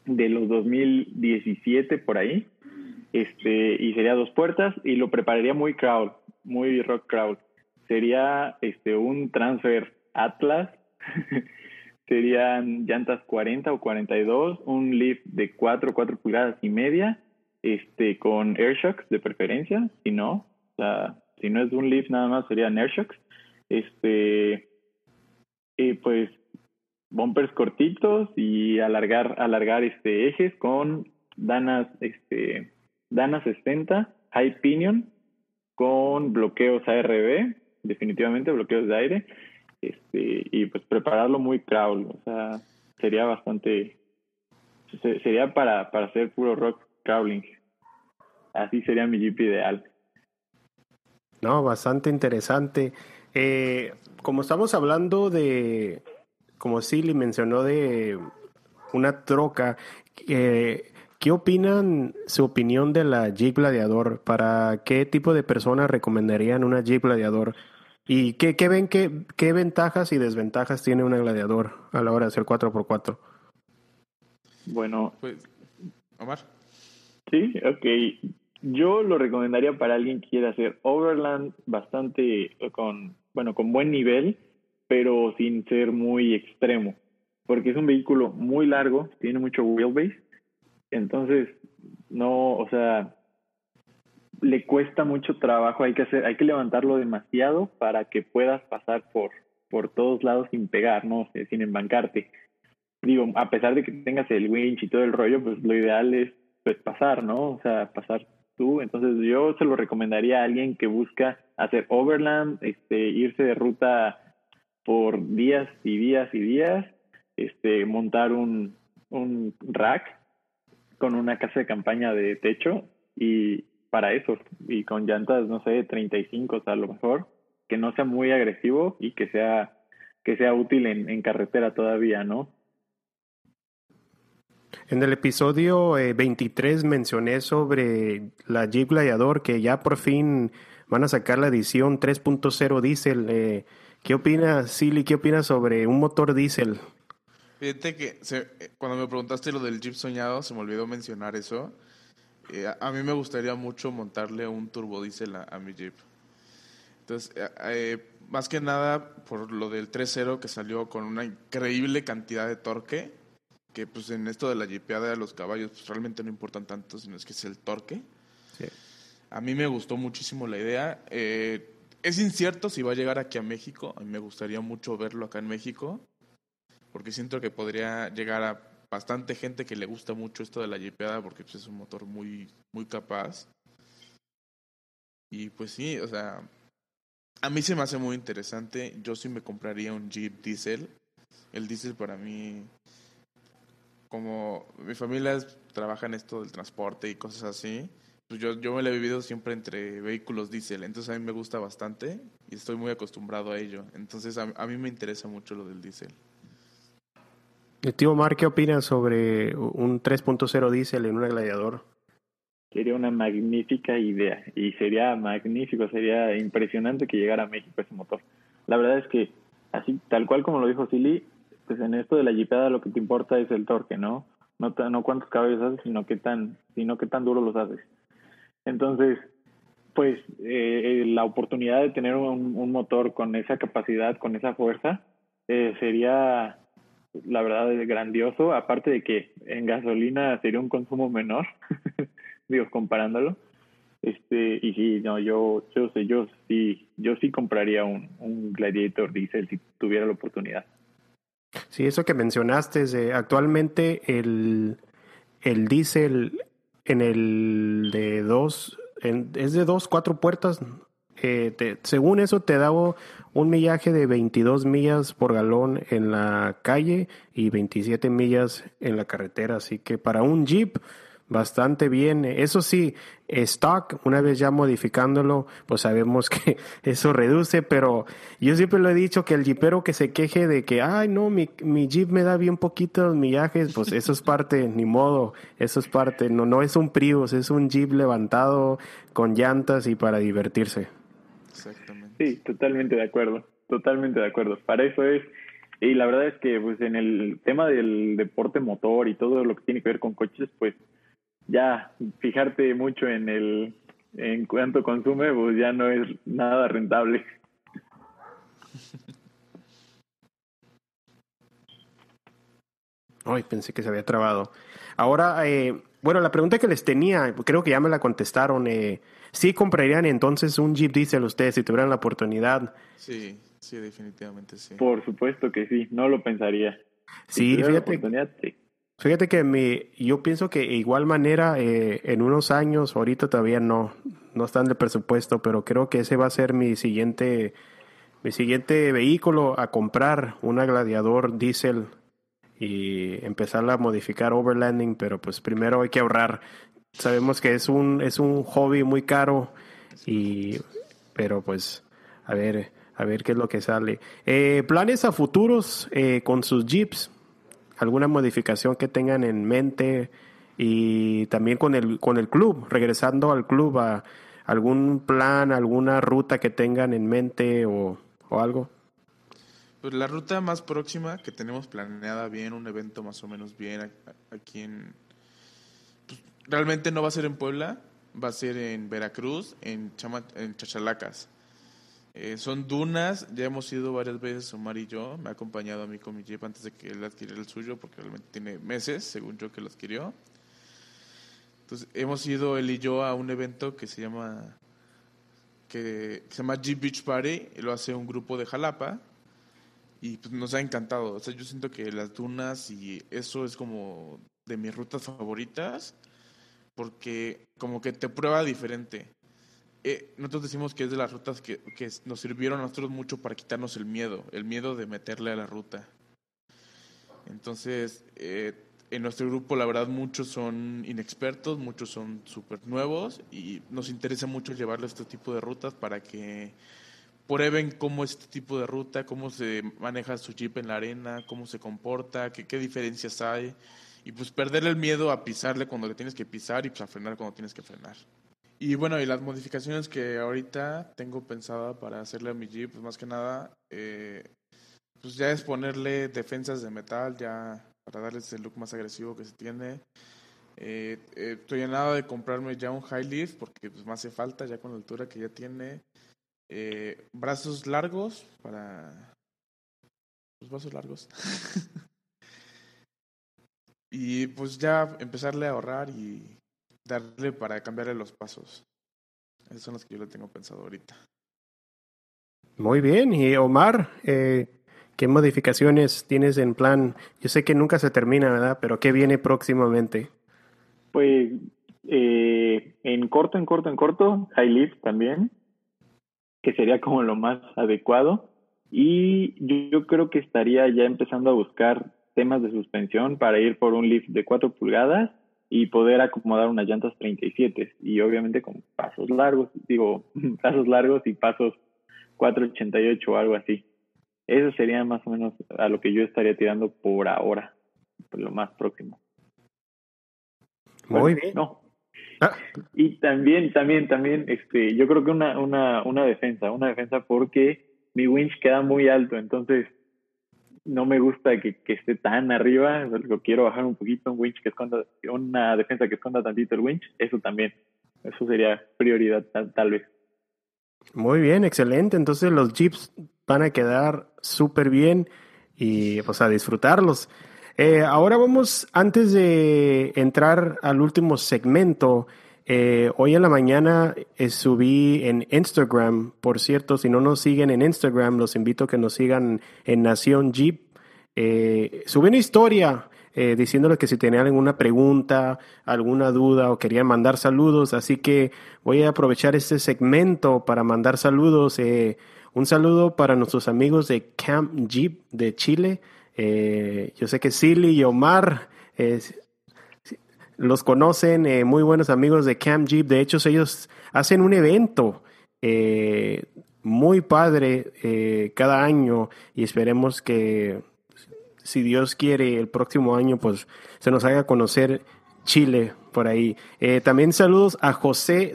de los 2017 por ahí. Este, y sería dos puertas y lo prepararía muy crowd, muy rock crowd. Sería este un transfer Atlas serían llantas 40 o 42, un lift de 4, 4 pulgadas y media, este, con airshocks de preferencia, si no, o sea, si no es un lift nada más serían airshocks, este, y pues bumpers cortitos y alargar, alargar este ejes con danas, este, danas 60, high pinion, con bloqueos ARB, definitivamente bloqueos de aire, este, y pues prepararlo muy crawl, o sea, sería bastante, sería para, para hacer puro rock crawling. Así sería mi Jeep ideal. No, bastante interesante. Eh, como estamos hablando de, como Silly mencionó de una troca, eh, ¿qué opinan su opinión de la Jeep Gladiador? ¿Para qué tipo de personas recomendarían una Jeep Gladiador? ¿Y qué, qué ven, qué, qué ventajas y desventajas tiene un gladiador a la hora de hacer 4x4? Bueno. Pues, Omar. Sí, ok. Yo lo recomendaría para alguien que quiera hacer overland bastante con, bueno, con buen nivel, pero sin ser muy extremo, porque es un vehículo muy largo, tiene mucho wheelbase, entonces no, o sea, le cuesta mucho trabajo, hay que hacer, hay que levantarlo demasiado para que puedas pasar por, por todos lados sin pegar, ¿no? sin embancarte. Digo, a pesar de que tengas el winch y todo el rollo, pues lo ideal es pues pasar, ¿no? O sea, pasar tú. Entonces yo se lo recomendaría a alguien que busca hacer overland, este, irse de ruta por días y días y días, este, montar un, rack con una casa de campaña de techo y, para eso y con llantas, no sé, 35 o sea, a lo mejor, que no sea muy agresivo y que sea que sea útil en carretera todavía, ¿no? En el episodio 23 eh, mencioné sobre la Jeep Gladiador que ya por fin van a sacar la edición 3.0 diésel. Eh, ¿Qué opina Silly? ¿Qué opina sobre un motor diésel? Fíjate que eh, cuando me preguntaste lo del Jeep soñado, se me olvidó mencionar eso. Eh, a, mí me gustaría mucho montarle un turbodiesel a, a mi Jeep. Entonces, eh, más que nada por lo del 3.0 que salió con una increíble cantidad de torque, que pues en esto de la jeepeada de los caballos pues, realmente no importan tanto, sino es que es el torque. A mí me gustó muchísimo la idea. es incierto si va a llegar aquí a México. A mí me gustaría mucho verlo acá en México, porque siento que podría llegar a bastante gente que le gusta mucho esto de la jipeada porque pues, es un motor muy, muy capaz. Y pues sí, o sea, a mí se me hace muy interesante. Yo sí me compraría un Jeep Diesel. El Diesel para mí, como mi familia trabaja en esto del transporte y cosas así, pues yo, yo me lo he vivido siempre entre vehículos diésel. Entonces a mí me gusta bastante y estoy muy acostumbrado a ello. Entonces a, a mí me interesa mucho lo del diésel. Tío Mar, ¿qué opinas sobre un 3.0 diésel en un gladiador? Sería una magnífica idea y sería magnífico, sería impresionante que llegara a México ese motor. La verdad es que, así tal cual como lo dijo Silly, pues en esto de la jipeada lo que te importa es el torque, ¿no? No, no cuántos caballos haces, sino qué tan, sino qué tan duro los haces. Entonces, pues eh, la oportunidad de tener un, motor con esa capacidad, con esa fuerza, eh, sería la verdad grandioso, aparte de que en gasolina sería un consumo menor, digo, comparándolo. Este, y sí, no, yo, yo sé, yo sí, yo sí compraría un, un Gladiator Diesel si tuviera la oportunidad. Sí, eso que mencionaste, es actualmente el, el diésel en el de dos, es de dos, cuatro puertas, eh, según eso te daba un millaje de 22 millas por galón en la calle y 27 millas en la carretera. Así que para un Jeep bastante bien. Eso sí, stock, una vez ya modificándolo, pues sabemos que eso reduce, pero yo siempre lo he dicho que el jeepero que se queje de que, ay, no, mi, mi jeep me da bien poquitos millajes, pues eso es parte, ni modo, eso es parte, no, no es un Prius, es un jeep levantado con llantas y para divertirse. Exactamente. Sí, totalmente de acuerdo, totalmente de acuerdo. Para eso es y la verdad es que pues en el tema del deporte motor y todo lo que tiene que ver con coches, pues ya fijarte mucho en el en cuánto consume, pues ya no es nada rentable. Ay, pensé que se había trabado. Ahora, eh, bueno, la pregunta que les tenía, creo que ya me la contestaron. Eh, ¿Sí comprarían entonces un Jeep Diesel ustedes si tuvieran la oportunidad? Sí, sí, definitivamente sí. Por supuesto que sí, no lo pensaría. Sí, fíjate. sí. Fíjate que mi, yo pienso que igual manera eh, en unos años, ahorita todavía no, no están de presupuesto, pero creo que ese va a ser mi siguiente, mi siguiente vehículo a comprar, una gladiador diésel y empezar a modificar overlanding, pero pues primero hay que ahorrar. Sabemos que es un, es un hobby muy caro y, pero pues a ver, a ver qué es lo que sale. Eh, planes a futuros eh, con sus jeeps alguna modificación que tengan en mente y también con el, con el club, regresando al club, a algún plan, alguna ruta que tengan en mente o, algo. Pues la ruta más próxima que tenemos planeada bien, un evento más o menos bien aquí en... Pues, realmente no va a ser en Puebla, va a ser en Veracruz, en, Chama, en Chachalacas. Eh, son dunas, ya hemos ido varias veces Omar y yo, me ha acompañado a mí con mi jeep antes de que él adquiriera el suyo, porque realmente tiene meses, según yo, que lo adquirió. Entonces, hemos ido él y yo a un evento que se llama que, se llama Jeep Beach Party, y lo hace un grupo de Jalapa, y pues nos ha encantado. O sea, yo siento que las dunas y eso es como de mis rutas favoritas, porque como que te prueba diferente eh, nosotros decimos que es de las rutas que, que, nos sirvieron a nosotros mucho para quitarnos el miedo, el miedo de meterle a la ruta. Entonces, eh, en nuestro grupo, la verdad, muchos son inexpertos, muchos son súper nuevos y nos interesa mucho llevarles este tipo de rutas para que prueben cómo es este tipo de ruta, cómo se maneja su jeep en la arena, cómo se comporta, qué, qué diferencias hay y pues perder el miedo a pisarle cuando le tienes que pisar y pues a frenar cuando tienes que frenar. Y bueno, y las modificaciones que ahorita tengo pensada para hacerle a mi Jeep, pues más que nada, eh, pues ya es ponerle defensas de metal, ya para darle ese look más agresivo que se tiene. Eh, eh, estoy en nada de comprarme ya un high lift porque pues me hace falta ya con la altura que ya tiene. brazos largos para... Los brazos largos. y pues ya empezarle a ahorrar y darle para cambiarle los pasos. Esos son los que yo le tengo pensado ahorita. Muy bien. Y Omar, eh, ¿qué modificaciones tienes en plan? Yo sé que nunca se termina, ¿verdad? Pero ¿qué viene próximamente? Pues eh, en corto, en corto, en corto, High Lift también, que sería como lo más adecuado. Y yo, yo creo que estaría ya empezando a buscar temas de suspensión para ir por un lift de 4 pulgadas y poder acomodar unas llantas 37 y obviamente con pasos largos, digo, pasos largos y pasos 488 o algo así. Eso sería más o menos a lo que yo estaría tirando por ahora, por lo más próximo. Muy bien. No. Ah. Y también, también, también, este, yo creo que una, una, una defensa, una defensa porque mi winch queda muy alto, entonces no me gusta que, que, esté tan arriba, lo quiero bajar un poquito, un winch que esconda, una defensa que esconda tantito el winch, eso también, eso sería prioridad tal, vez. Muy bien, excelente, entonces los jeeps van a quedar súper bien y pues a disfrutarlos. Eh, ahora vamos, antes de entrar al último segmento, eh, hoy en la mañana eh, subí en Instagram, por cierto, si no nos siguen en Instagram, los invito a que nos sigan en Nación Jeep. Eh, subí una historia diciéndoles que si tenían alguna pregunta, alguna duda o querían mandar saludos, así que voy a aprovechar este segmento para mandar saludos. un saludo para nuestros amigos de Camp Jeep de Chile. yo sé que Silly y Omar los conocen, eh, muy buenos amigos de Camp Jeep. De hecho, ellos hacen un evento eh, muy padre eh, cada año y esperemos que, si Dios quiere, el próximo año, pues se nos haga conocer Chile por ahí. también saludos a José,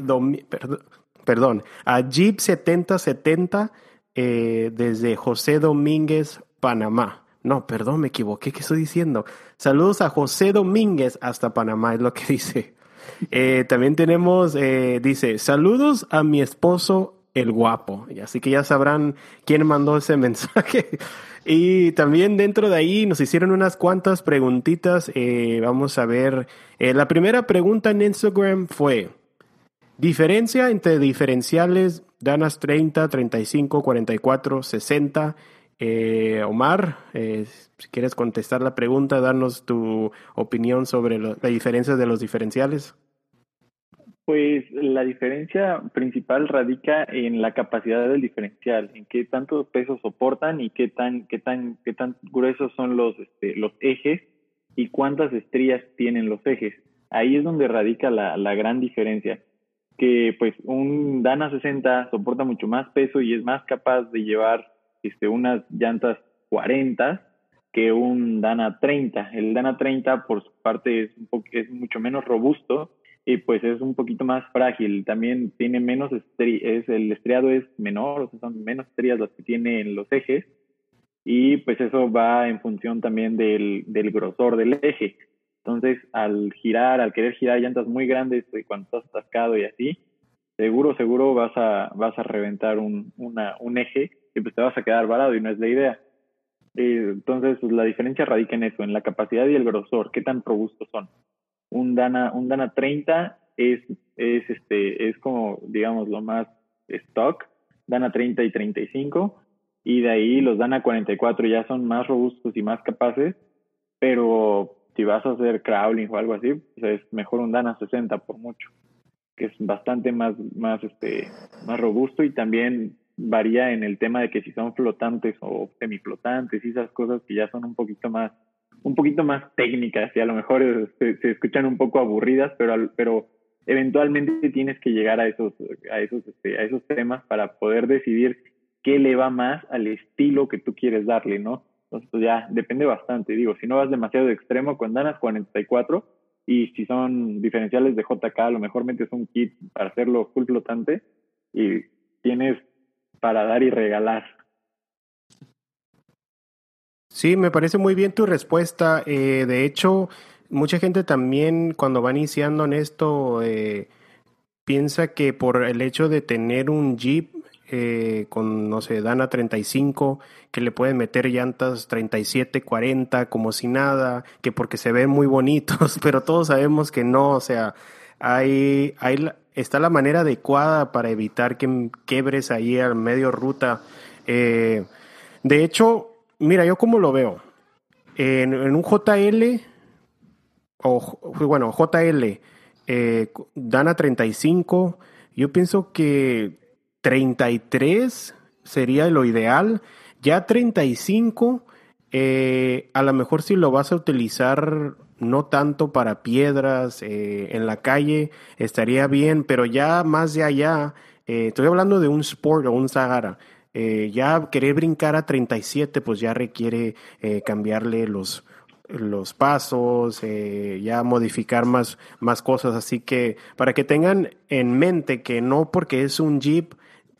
perdón, a Jeep 7070 desde José Domínguez, Panamá. No, perdón, me equivoqué. ¿Qué estoy diciendo? Saludos a José Domínguez hasta Panamá, es lo que dice. Eh, también tenemos, eh, dice, saludos a mi esposo el guapo. Así que ya sabrán quién mandó ese mensaje. Y también dentro de ahí nos hicieron unas cuantas preguntitas. Eh, vamos a ver. la primera pregunta en Instagram fue, diferencia entre diferenciales Danas 30, 35, 44, 60 eh, Omar, eh, si quieres contestar la pregunta, darnos tu opinión sobre la diferencia de los diferenciales. Pues la diferencia principal radica en la capacidad del diferencial, en qué tanto peso soportan y qué tan, qué tan, qué tan gruesos son los, este, los ejes y cuántas estrías tienen los ejes. Ahí es donde radica la, la gran diferencia, que pues un Dana 60 soporta mucho más peso y es más capaz de llevar este, unas llantas 40 que un Dana 30. El Dana 30 por su parte es, un es mucho menos robusto y pues es un poquito más frágil. También tiene menos es el estriado es menor, o sea, son menos estrellas las que tiene en los ejes y pues eso va en función también del, del grosor del eje. Entonces, al girar, al querer girar llantas muy grandes, pues, cuando estás atascado y así, seguro, seguro vas a, vas a reventar un, una, un eje y pues te vas a quedar varado y no es la idea. Entonces, pues, la diferencia radica en eso, en la capacidad y el grosor, qué tan robustos son. Un Dana, un Dana 30 es, es, este, es como, digamos, lo más stock, Dana 30 y 35, y de ahí los Dana 44 ya son más robustos y más capaces, pero si vas a hacer crawling o algo así, pues es mejor un Dana 60 por mucho, que es bastante más, más, este, más robusto y también varía en el tema de que si son flotantes o semiflotantes y esas cosas que ya son un poquito más un poquito más técnicas y a lo mejor se, escuchan un poco aburridas pero pero eventualmente tienes que llegar a esos a esos este, a esos temas para poder decidir qué le va más al estilo que tú quieres darle no entonces pues ya depende bastante. Digo si no vas demasiado extremo con danas 44 y si son diferenciales de JK a lo mejor metes un kit para hacerlo full flotante y tienes para dar y regalar. Sí, me parece muy bien tu respuesta. Eh, de hecho, mucha gente también cuando va iniciando en esto eh, piensa que por el hecho de tener un Jeep eh, con, no sé, Dana 35, que le pueden meter llantas 37, 40, como si nada, que porque se ven muy bonitos, pero todos sabemos que no, o sea, hay, hay, está la manera adecuada para evitar que quebres ahí al medio ruta. Eh, de hecho, mira, yo como lo veo, en, un JL, o bueno, JL, eh, Dana 35, yo pienso que 33 sería lo ideal. Ya 35, eh, a lo mejor si lo vas a utilizar no tanto para piedras eh, en la calle, estaría bien, pero ya más de allá, eh, estoy hablando de un Sport o un Sahara, eh, ya querer brincar a 37, pues ya requiere cambiarle los, los pasos, ya modificar más, más cosas, así que para que tengan en mente que no porque es un Jeep,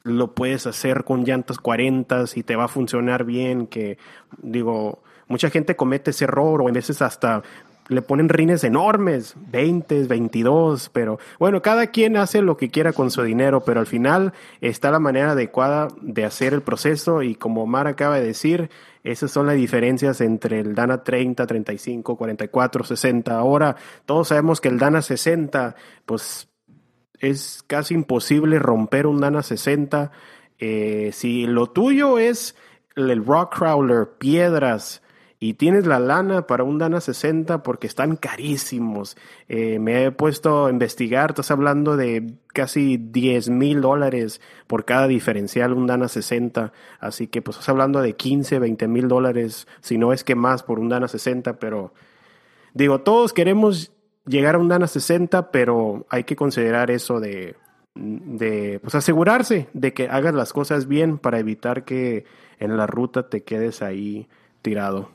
lo puedes hacer con llantas 40 y te va a funcionar bien, que digo, mucha gente comete ese error o a veces hasta le ponen rines enormes, 20, 22, pero bueno, cada quien hace lo que quiera con su dinero, pero al final está la manera adecuada de hacer el proceso y como Omar acaba de decir, esas son las diferencias entre el Dana 30, 35, 44, 60. Ahora todos sabemos que el Dana 60, pues es casi imposible romper un Dana 60. Eh, si lo tuyo es el rock crawler, piedras, y tienes la lana para un Dana 60 porque están carísimos. Eh, me he puesto a investigar, estás hablando de casi 10 mil dólares por cada diferencial, un Dana 60. Así que pues estás hablando de 15, 20 mil dólares, si no es que más por un Dana 60, pero digo, todos queremos llegar a un Dana 60, pero hay que considerar eso de, de pues asegurarse de que hagas las cosas bien para evitar que en la ruta te quedes ahí tirado.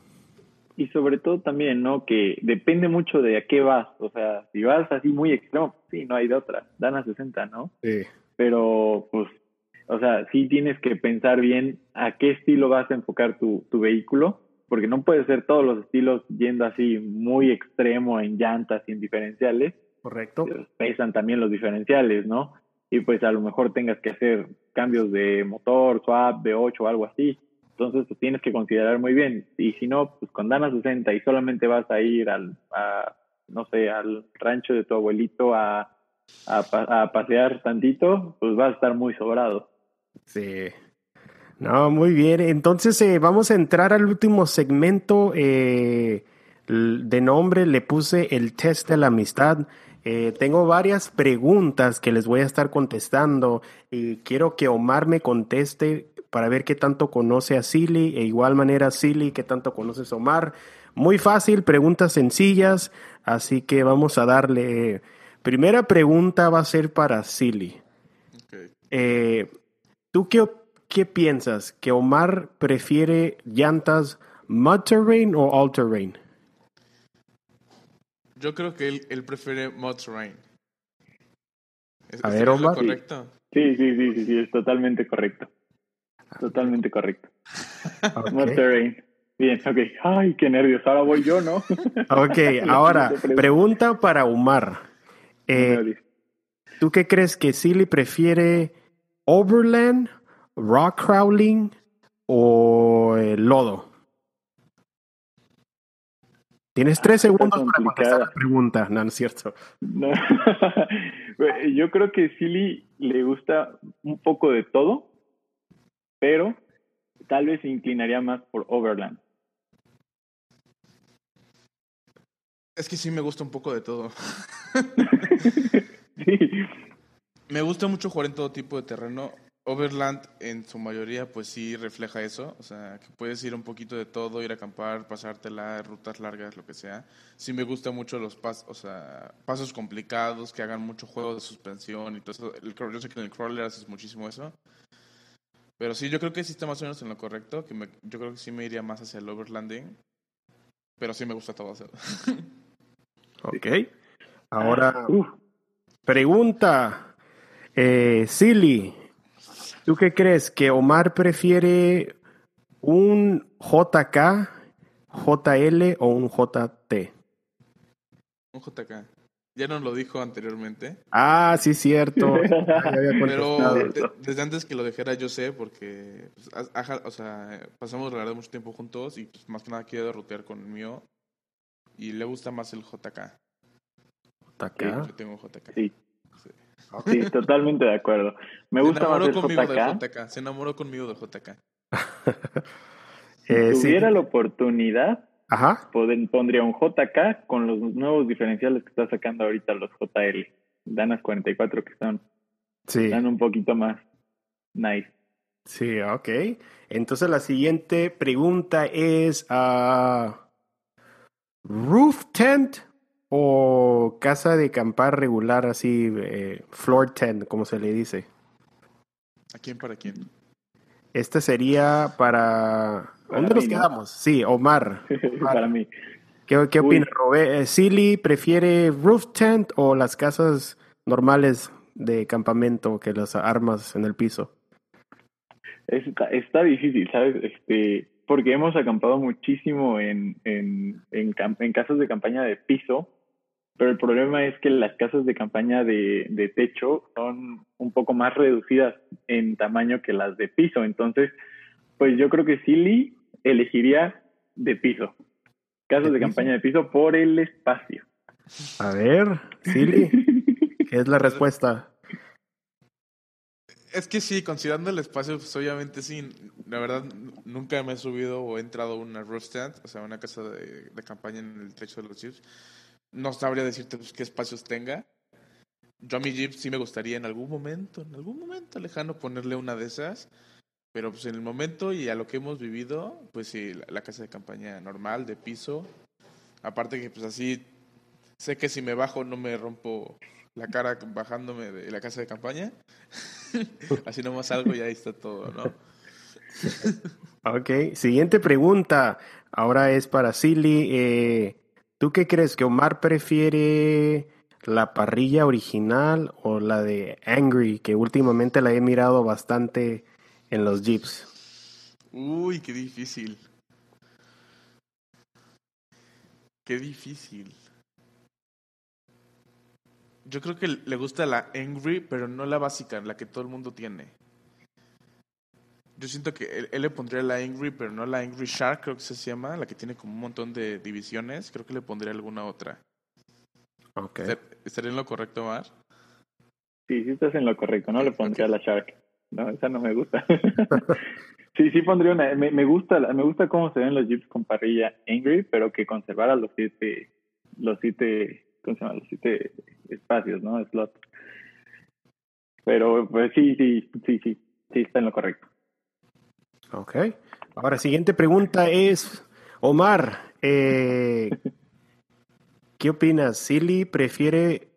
Y sobre todo también, ¿no? Que depende mucho de a qué vas. O sea, si vas así muy extremo, sí, no hay de otra. Dana 60, ¿no? Sí. Pero, pues, o sea, sí tienes que pensar bien a qué estilo vas a enfocar tu, tu vehículo, porque no puede ser todos los estilos yendo así muy extremo en llantas y en diferenciales. Correcto. Pesan también los diferenciales, ¿no? Y pues a lo mejor tengas que hacer cambios de motor, swap, V8 o algo así. Entonces, pues tienes que considerar muy bien. Y si no, pues con Dana 60 y solamente vas a ir al, a, no sé, al rancho de tu abuelito a, a, a pasear tantito, pues vas a estar muy sobrado. Sí. No, muy bien. Entonces eh, vamos a entrar al último segmento eh, de nombre. Le puse el test de la amistad. Eh, tengo varias preguntas que les voy a estar contestando y quiero que Omar me conteste para ver qué tanto conoce a Silly e igual manera Silly qué tanto conoces a Omar. Muy fácil, preguntas sencillas, así que vamos a darle. Primera pregunta va a ser para Silly. Eh, ¿Tú qué, qué piensas? ¿Que Omar prefiere llantas mud terrain o all terrain? Yo creo que él, él prefiere mud terrain. ¿Es, A es- ver, Omar. correcto? Sí, sí, sí, sí, sí, es totalmente correcto. Totalmente correcto. Ok. Mud terrain. Bien, ok. Ay, qué nervios. Ahora voy yo, ¿no? Ok, ahora, pregunta para Omar. Eh. ¿Tú qué crees que Silly prefiere overland, rock crawling o eh, lodo? Tienes tres Ah, está segundos para contestar la pregunta. No, no es cierto. No. Yo creo que Silly le gusta un poco de todo, pero tal vez se inclinaría más por Overland. Es que sí me gusta un poco de todo. sí. Me gusta mucho jugar en todo tipo de terreno. Overland en su mayoría pues sí refleja eso, o sea, que puedes ir un poquito de todo, ir a acampar, pasártela, rutas largas, lo que sea. Sí me gusta mucho los pas o sea, pasos complicados, que hagan mucho juego de suspensión y todo eso. El, yo sé que en el crawler haces muchísimo eso. Pero sí, yo creo que sí está más o menos en lo correcto, que me- yo creo que sí me iría más hacia el overlanding. Pero sí me gusta todo hacer. Ok. Ahora, Uf, pregunta. Eh, Silly, ¿tú qué crees? ¿Que Omar prefiere un JK, JL o un JT? Un JK. Ya nos lo dijo anteriormente. Ah, sí, cierto. Pero de- desde antes que lo dejara yo sé, porque pues, o sea, pasamos la verdad mucho tiempo juntos y pues, más que nada quiero rutear con el mío y le gusta más el JK. JK. Yo tengo JK. sí, Sí. sí, totalmente de acuerdo. Me Se gusta más enamoró el conmigo del JK. JK. Se enamoró conmigo del JK. Eh, Si sí. tuviera la oportunidad, Ajá. pondría un JK con los nuevos diferenciales que está sacando ahorita los JL. Danas 44 que están, Sí. están un poquito más nice. Sí, ok. Entonces la siguiente pregunta es, ah, ¿roof tent o casa de acampar regular así, eh, floor tent, como se le dice? ¿A quién para quién? Esta sería para... ¿Dónde nos mí, ¿no? quedamos? Sí, Omar. Para mí. ¿Qué, qué Uy. opina, Robert? Eh, ¿Silly prefiere roof tent o las casas normales de campamento que las armas en el piso? Está, está difícil, ¿sabes? Este, porque hemos acampado muchísimo en, en, en, en casas de campaña de piso, pero el problema es que las casas de campaña de, de techo son un poco más reducidas en tamaño que las de piso. Entonces, pues yo creo que Silly elegiría de piso. Casas ¿De campaña de piso por el espacio. A ver, Silly, ¿qué es la respuesta? Es que sí, considerando el espacio, pues obviamente sí. La verdad, nunca me he subido o he entrado a una roof stand, o sea, una casa de, de campaña en el techo de los jeeps. No sabría decirte pues, qué espacios tenga. Yo a mi jeep sí me gustaría en algún momento, en algún momento lejano, ponerle una de esas. Pero pues en el momento y a lo que hemos vivido, pues sí, la, casa de campaña normal, de piso. Aparte que pues así sé que si me bajo no me rompo la cara bajándome de la casa de campaña. Así nomás algo y ahí está todo, ¿no? ok, siguiente pregunta. Ahora es para Silly. Eh, ¿Tú qué crees? ¿Que Omar prefiere la parrilla original o la de Angry? Que últimamente la he mirado bastante en los Jeeps. Uy, qué difícil. Qué difícil. Yo creo que le gusta la Angry, pero no la básica, la que todo el mundo tiene. Yo siento que él, le pondría la Angry, pero no la Angry Shark, creo que se llama, la que tiene como un montón de divisiones. Creo que le pondría alguna otra. Ok. ¿Estaría en lo correcto, Mar? Sí, sí estás en lo correcto. No le pondría la Shark. No, esa no me gusta. sí, sí pondría una. Me, me, gusta, me gusta cómo se ven los Jeeps con parrilla Angry, pero que conservara los siete, los siete, ¿cómo se llama? Los siete espacios, ¿no? Slot. Pero, pues sí, sí, sí, sí, sí está en lo correcto. Ok. Ahora, siguiente pregunta es, Omar, eh, ¿qué opinas? ¿Silly prefiere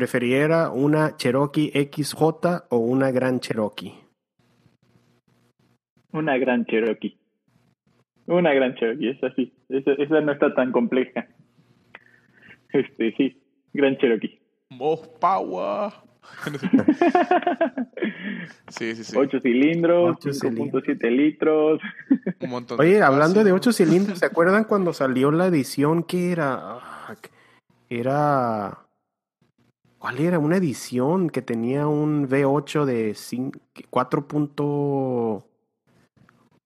preferiera una Cherokee XJ o una Gran Cherokee? Una Gran Cherokee. Una Gran Cherokee, esa sí. Esa, esa no está tan compleja. Este, sí, Gran Cherokee. More power. sí, sí, sí. 8 cilindros, 5.7 litros. Un montón Oye, hablando de 8 cilindros, ¿se acuerdan cuando salió la edición que era? Ah, era ¿Cuál era? Una edición que tenía un V8 de 4.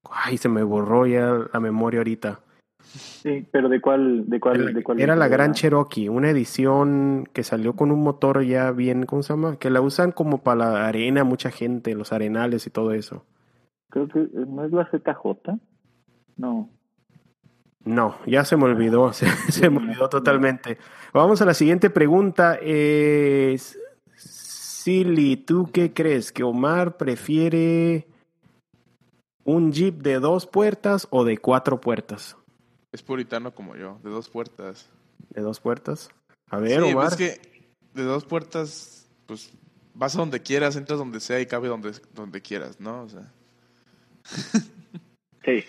Ay, se me borró ya la memoria ahorita. Sí, pero ¿de cuál? De cuál, de cuál era la Gran Cherokee, una edición que salió con un motor ya bien, ¿cómo se llama? Que la usan como para la arena mucha gente, los arenales y todo eso. Creo que no es la ZJ. No. No, ya se me olvidó, se, me olvidó totalmente. Vamos a la siguiente pregunta. Es, Silly, ¿tú qué crees? ¿Que Omar prefiere un jeep de dos puertas o de cuatro puertas? Es puritano como yo, de dos puertas. ¿De dos puertas? A ver, Omar. Es que de dos puertas, pues vas a donde quieras, entras donde sea y cabe donde, donde quieras, ¿no? O sea. Sí.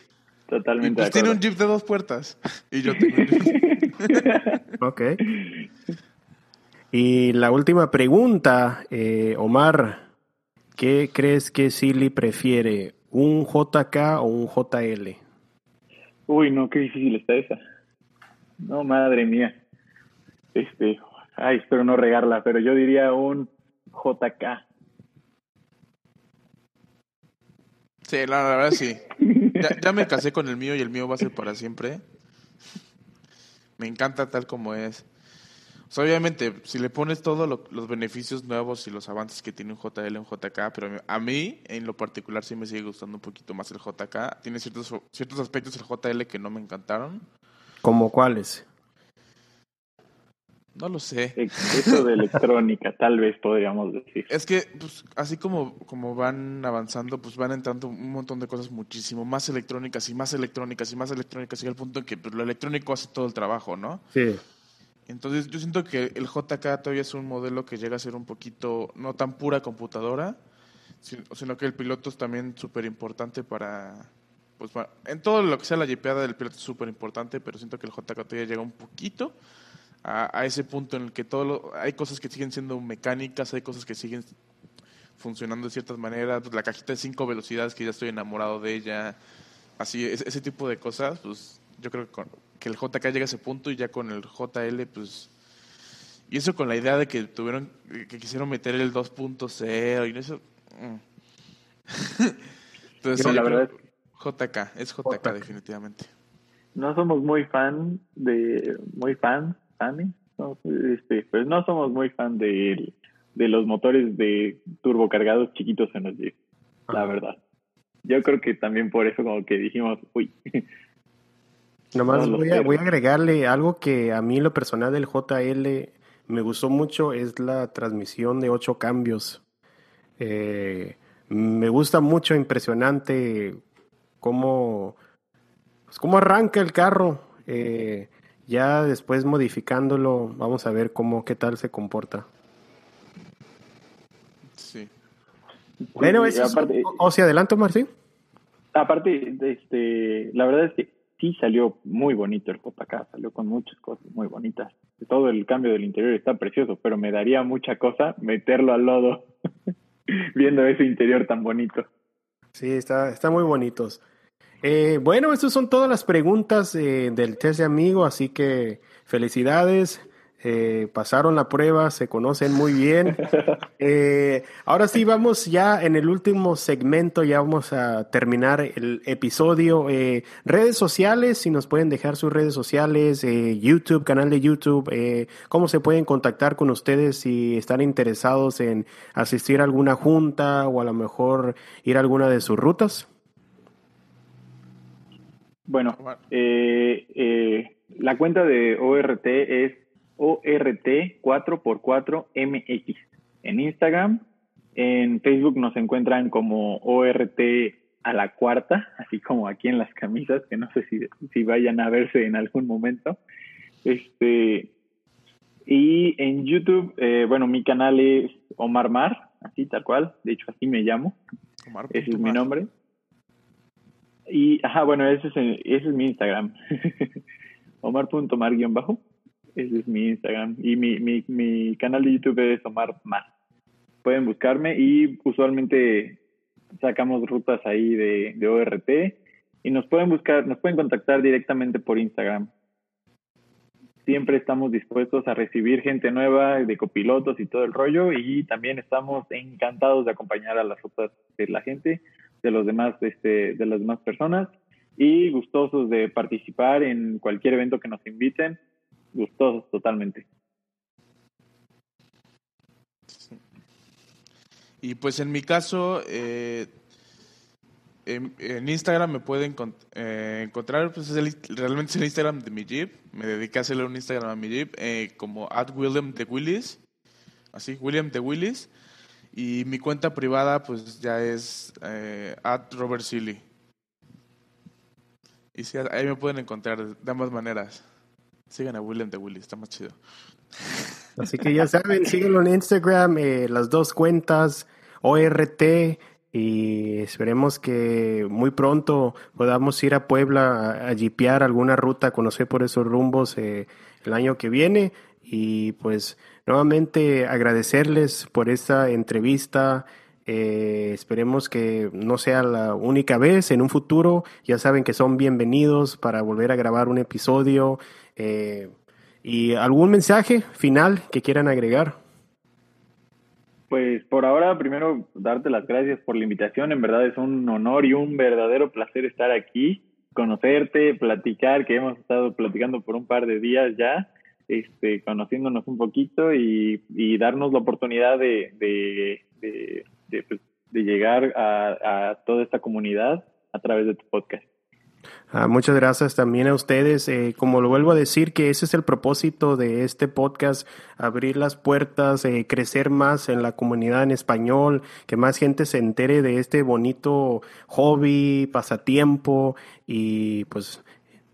Totalmente. pues tiene un Jeep de dos puertas. Y yo tengo un Jeep. ok. Y la última pregunta, eh, Omar. ¿Qué crees que Silly prefiere? ¿Un JK o un JL? Uy, no, qué difícil está esa. No, madre mía. Este, ay, espero no regarla, pero yo diría un JK. Sí, la, verdad sí. Ya, me casé con el mío y el mío va a ser para siempre. Me encanta tal como es. obviamente, si le pones todos los beneficios nuevos y los avances que tiene un JL un JK, pero a mí, en lo particular, sí me sigue gustando un poquito más el JK. Tiene ciertos, ciertos aspectos del JL que no me encantaron. ¿Como cuáles? No lo sé. Eso de electrónica, tal vez podríamos decir. Es que, pues, así como, como van avanzando, pues van entrando un montón de cosas muchísimo más electrónicas y más electrónicas y más electrónicas, y al punto en que pues, lo electrónico hace todo el trabajo, ¿no? Sí. Entonces, yo siento que el JK todavía es un modelo que llega a ser un poquito, no tan pura computadora, sino que el piloto es también súper importante para, pues, en todo lo que sea la jipeada del piloto es súper importante, pero siento que el JK todavía llega un poquito a, ese punto en el que todo hay cosas que siguen siendo mecánicas, hay cosas que siguen funcionando de ciertas maneras, pues, la cajita de cinco velocidades que ya estoy enamorado de ella, así, ese, tipo de cosas, pues yo creo que, que el JK llega a ese punto y ya con el JL, pues... Y eso con la idea de que tuvieron, que quisieron meter el 2.0 y eso... Mm. Entonces, la verdad JK, es JK, definitivamente. No somos muy fan de, muy fan no, este, pues no somos muy fan de, de los motores de turbocargados chiquitos en los Jeep, la verdad. Yo creo que también por eso como que dijimos, uy. Nomás voy, a, voy a agregarle algo que a mí lo personal del JL me gustó mucho, es la transmisión de ocho cambios. Eh, me gusta mucho, impresionante cómo, pues, cómo arranca el carro. Eh, Ya después modificándolo, vamos a ver cómo, qué tal se comporta. Sí. Bueno, eso es- aparte- o, o si adelanto, Martín. Aparte, este, la verdad es que sí salió muy bonito el Copacabana, salió con muchas cosas muy bonitas. Todo el cambio del interior está precioso, pero me daría mucha cosa meterlo al lodo viendo ese interior tan bonito. Sí, está, está muy bonitos. Eh, bueno, estas son todas las preguntas eh, del test de amigo, así que felicidades. eh, pasaron la prueba, se conocen muy bien. Eh, ahora sí, vamos ya en el último segmento, ya vamos a terminar el episodio. Eh, redes sociales, si nos pueden dejar sus redes sociales, eh, YouTube, canal de YouTube, eh, cómo se pueden contactar con ustedes si están interesados en asistir a alguna junta o a lo mejor ir a alguna de sus rutas. Bueno, eh, eh, la cuenta de ORT es ORT4x4MX en Instagram. En Facebook nos encuentran como ORT a la cuarta, así como aquí en las camisas, que no sé si, si vayan a verse en algún momento. Este, y en YouTube, eh, bueno, mi canal es Omar Mar, así tal cual, de hecho así me llamo. Omar Ese es mi nombre. Y, ajá, bueno, ese es, mi Instagram. Omar.mar-bajo. Ese es mi Instagram. Y mi, mi, mi canal de YouTube es Omar Mar. Pueden buscarme y usualmente sacamos rutas ahí de, de ORT y nos pueden buscar, nos pueden contactar directamente por Instagram. Siempre estamos dispuestos a recibir gente nueva de copilotos y todo el rollo y también estamos encantados de acompañar a las rutas de la gente de los demás este, de las demás personas y gustosos de participar en cualquier evento que nos inviten gustosos totalmente Y pues en mi caso, eh, en, en Instagram me pueden eh, encontrar, pues es el- realmente es el Instagram de mi Jeep. Me dediqué a hacerle un Instagram a mi Jeep eh, como at William de Willis. Así, William de Willis. Y mi cuenta privada pues ya es eh. Y sí, ahí me pueden encontrar de ambas maneras. Sigan a William de Willis, está más chido. Así que ya saben, síguenlo en Instagram, eh, las dos cuentas, ORT, y esperemos que muy pronto podamos ir a Puebla a, a jipear alguna ruta, conocer por esos rumbos eh, el año que viene. Y pues nuevamente agradecerles por esta entrevista. Eh, esperemos que no sea la única vez en un futuro. Ya saben que son bienvenidos para volver a grabar un episodio. Eh, ¿Y algún mensaje final que quieran agregar? pues por ahora primero darte las gracias por la invitación en verdad es un honor y un verdadero placer estar aquí conocerte platicar que hemos estado platicando por un par de días ya este conociéndonos un poquito y, y darnos la oportunidad de de, de, pues, llegar a, a toda esta comunidad a través de tu podcast Ah, muchas gracias también a ustedes. Eh, como lo vuelvo a decir, que ese es el propósito de este podcast, abrir las puertas, eh, crecer más en la comunidad en español, que más gente se entere de este bonito hobby, pasatiempo y pues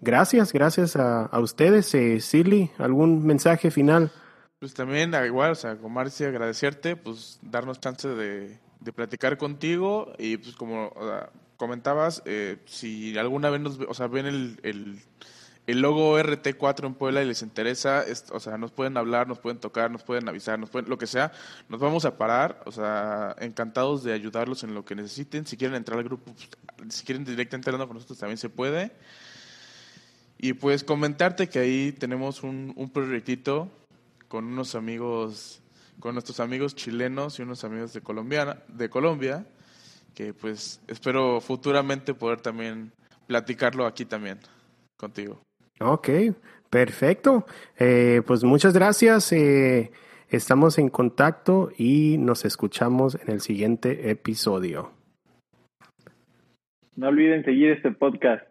gracias, gracias a, a ustedes. Eh, Silly, ¿algún mensaje final? Pues también, ah, igual, o sea, con Marcia, agradecerte, pues darnos chance de, de platicar contigo y pues como comentabas, eh, si alguna vez nos, o sea, ven el, el, logo RT4 en Puebla y les interesa, es- o sea, nos pueden hablar, nos pueden tocar, nos pueden avisar, nos pueden, lo que sea, nos vamos a parar, o sea, encantados de ayudarlos en lo que necesiten, si quieren entrar al grupo, pues, si quieren directamente hablando con nosotros también se puede. Y pues comentarte que ahí tenemos un, un proyectito con unos amigos, con nuestros amigos chilenos y unos amigos de Colombia, de Colombia, que pues espero futuramente poder también platicarlo aquí también contigo. Ok, perfecto. Eh, pues muchas gracias. eh, estamos en contacto y nos escuchamos en el siguiente episodio. no olviden seguir este podcast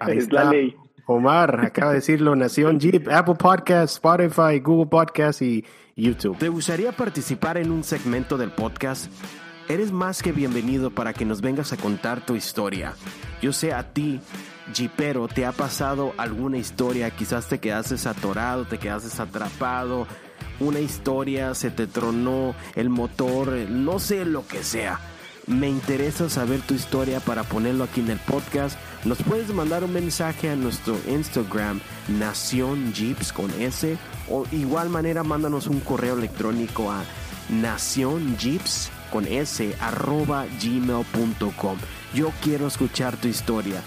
Ahí es está. la ley Omar acaba de decirlo, Nación Jeep, Apple Podcast, Spotify, Google Podcast y YouTube. ¿Te gustaría participar en un segmento del podcast? eres más que bienvenido para que nos vengas a contar tu historia. Yo sé a ti, Jeepero, te ha pasado alguna historia, quizás te quedaste atorado, te quedaste atrapado, una historia, se te tronó el motor, no sé lo que sea. Me interesa saber tu historia para ponerlo aquí en el podcast. Nos puedes mandar un mensaje a nuestro Instagram, Nación Jeeps con S, o igual manera mándanos un correo electrónico a Nación Jeeps con S arroba gmail.com. Yo quiero escuchar tu historia